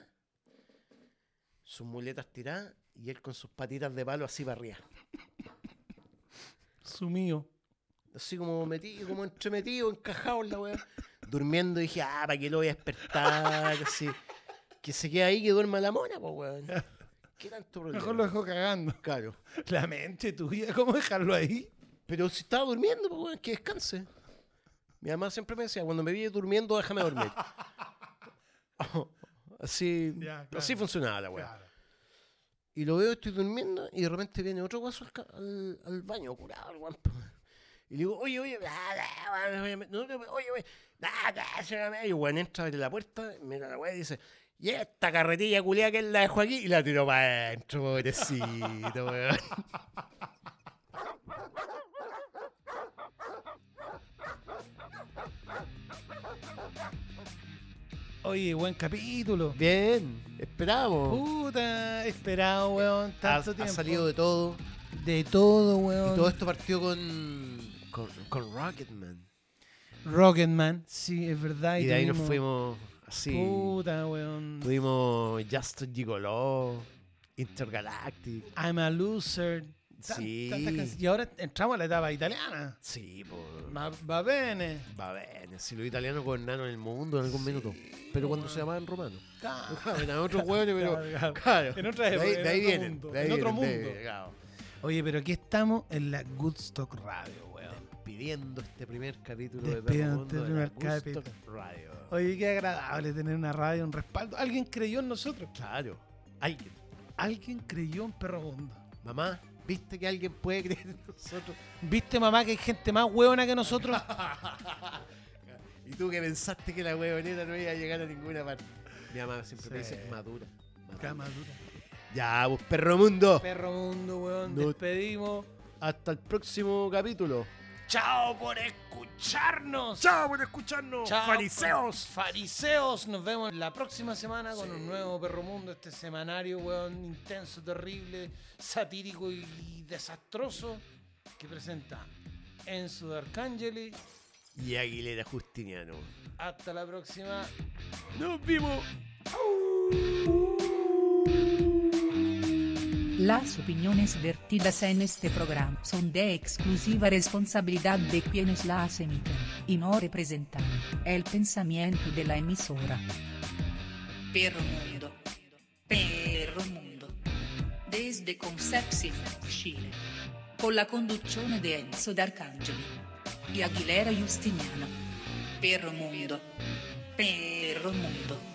sus muletas tiradas y él con sus patitas de palo así para arriba. (laughs) Sumido. Así como metido, como entremetido, encajado en la weá. Durmiendo dije, ah, ¿para qué lo voy a despertar? (laughs) Así, que se quede ahí, que duerma la mona, pues weón. ¿Qué tanto problema? Mejor lo dejó cagando. Claro. La mente tuya, ¿cómo dejarlo ahí? Pero si estaba durmiendo, pues que descanse. Mi mamá siempre me decía, cuando me vi durmiendo, déjame dormir. así, Ya, así funcionaba la weá. Claro. Y lo veo, estoy durmiendo, y de repente viene otro guaso al, al, al baño, curado, el guampo. Y le digo, oye, oye, ah, ah, ah, oye, no, no, oye, oye, ah, ah, se me- y y y esta carretilla culiada que él la dejó aquí, y la tiró para adentro, pobrecito, weón. Oye, buen capítulo. Bien, esperamos. Puta, esperado, weón. ha, Tanto ha tiempo. salido de todo. de todo, Y weón. todo esto partió con, con, con Rocketman. Rocketman, sí, es verdad. Y de ahí nos fuimos así. Puta, weón. Tuvimos Just Gigolo, Intergalactic. I'm a loser. Tan- Sí. Y ahora entramos a la etapa italiana. Sí, pues. Va, va bene. Va bien, si los italianos gobernaron el mundo en algún minuto. Pero cuando se llamaban romanos. Claro. (laughs) Eran otros hueones, pero. (laughs) Claro. En otra de ahí, época, de ahí en otro vienen. mundo, de ahí en otro de- mundo. Oye, pero aquí estamos en la Goodstock Radio. Despidiendo este primer capítulo de Despidiendo Perro Mundo este de la primer Gusto capítulo. Radio. Oye, qué agradable tener una radio, un respaldo. Alguien creyó en nosotros. Claro. Alguien. Alguien creyó en Perro Mundo. Mamá, ¿viste que alguien puede creer en nosotros? ¿Viste, mamá, que hay gente más hueona que nosotros? (laughs) y tú que pensaste que la huevoneta no iba a llegar a ninguna parte. Mi mamá siempre me Sí. dice madura. Ya, pues perro mundo. Perro Mundo, weón. No- Despedimos. Hasta el próximo capítulo. Chao por escucharnos. ¡Chao por escucharnos! Chao, ¡Fariseos! Fariseos. Nos vemos la próxima semana con un nuevo Perro Mundo, este semanario, weón, intenso, terrible, satírico y desastroso que presenta Enzo de Arcangeli. Y Aguilera Justiniano. Hasta la próxima. ¡Nos vimos! Las opiniones vertidas en este programa son de exclusiva responsabilidad de quienes las emiten, y no representan el pensamiento de la emisora. Perro Mundo. Perro Mundo. Desde Concepción, Chile. Con la conduzione di Enzo D'Arcangeli e Aguilera Justiniano. Perro Mundo. Perro Mundo.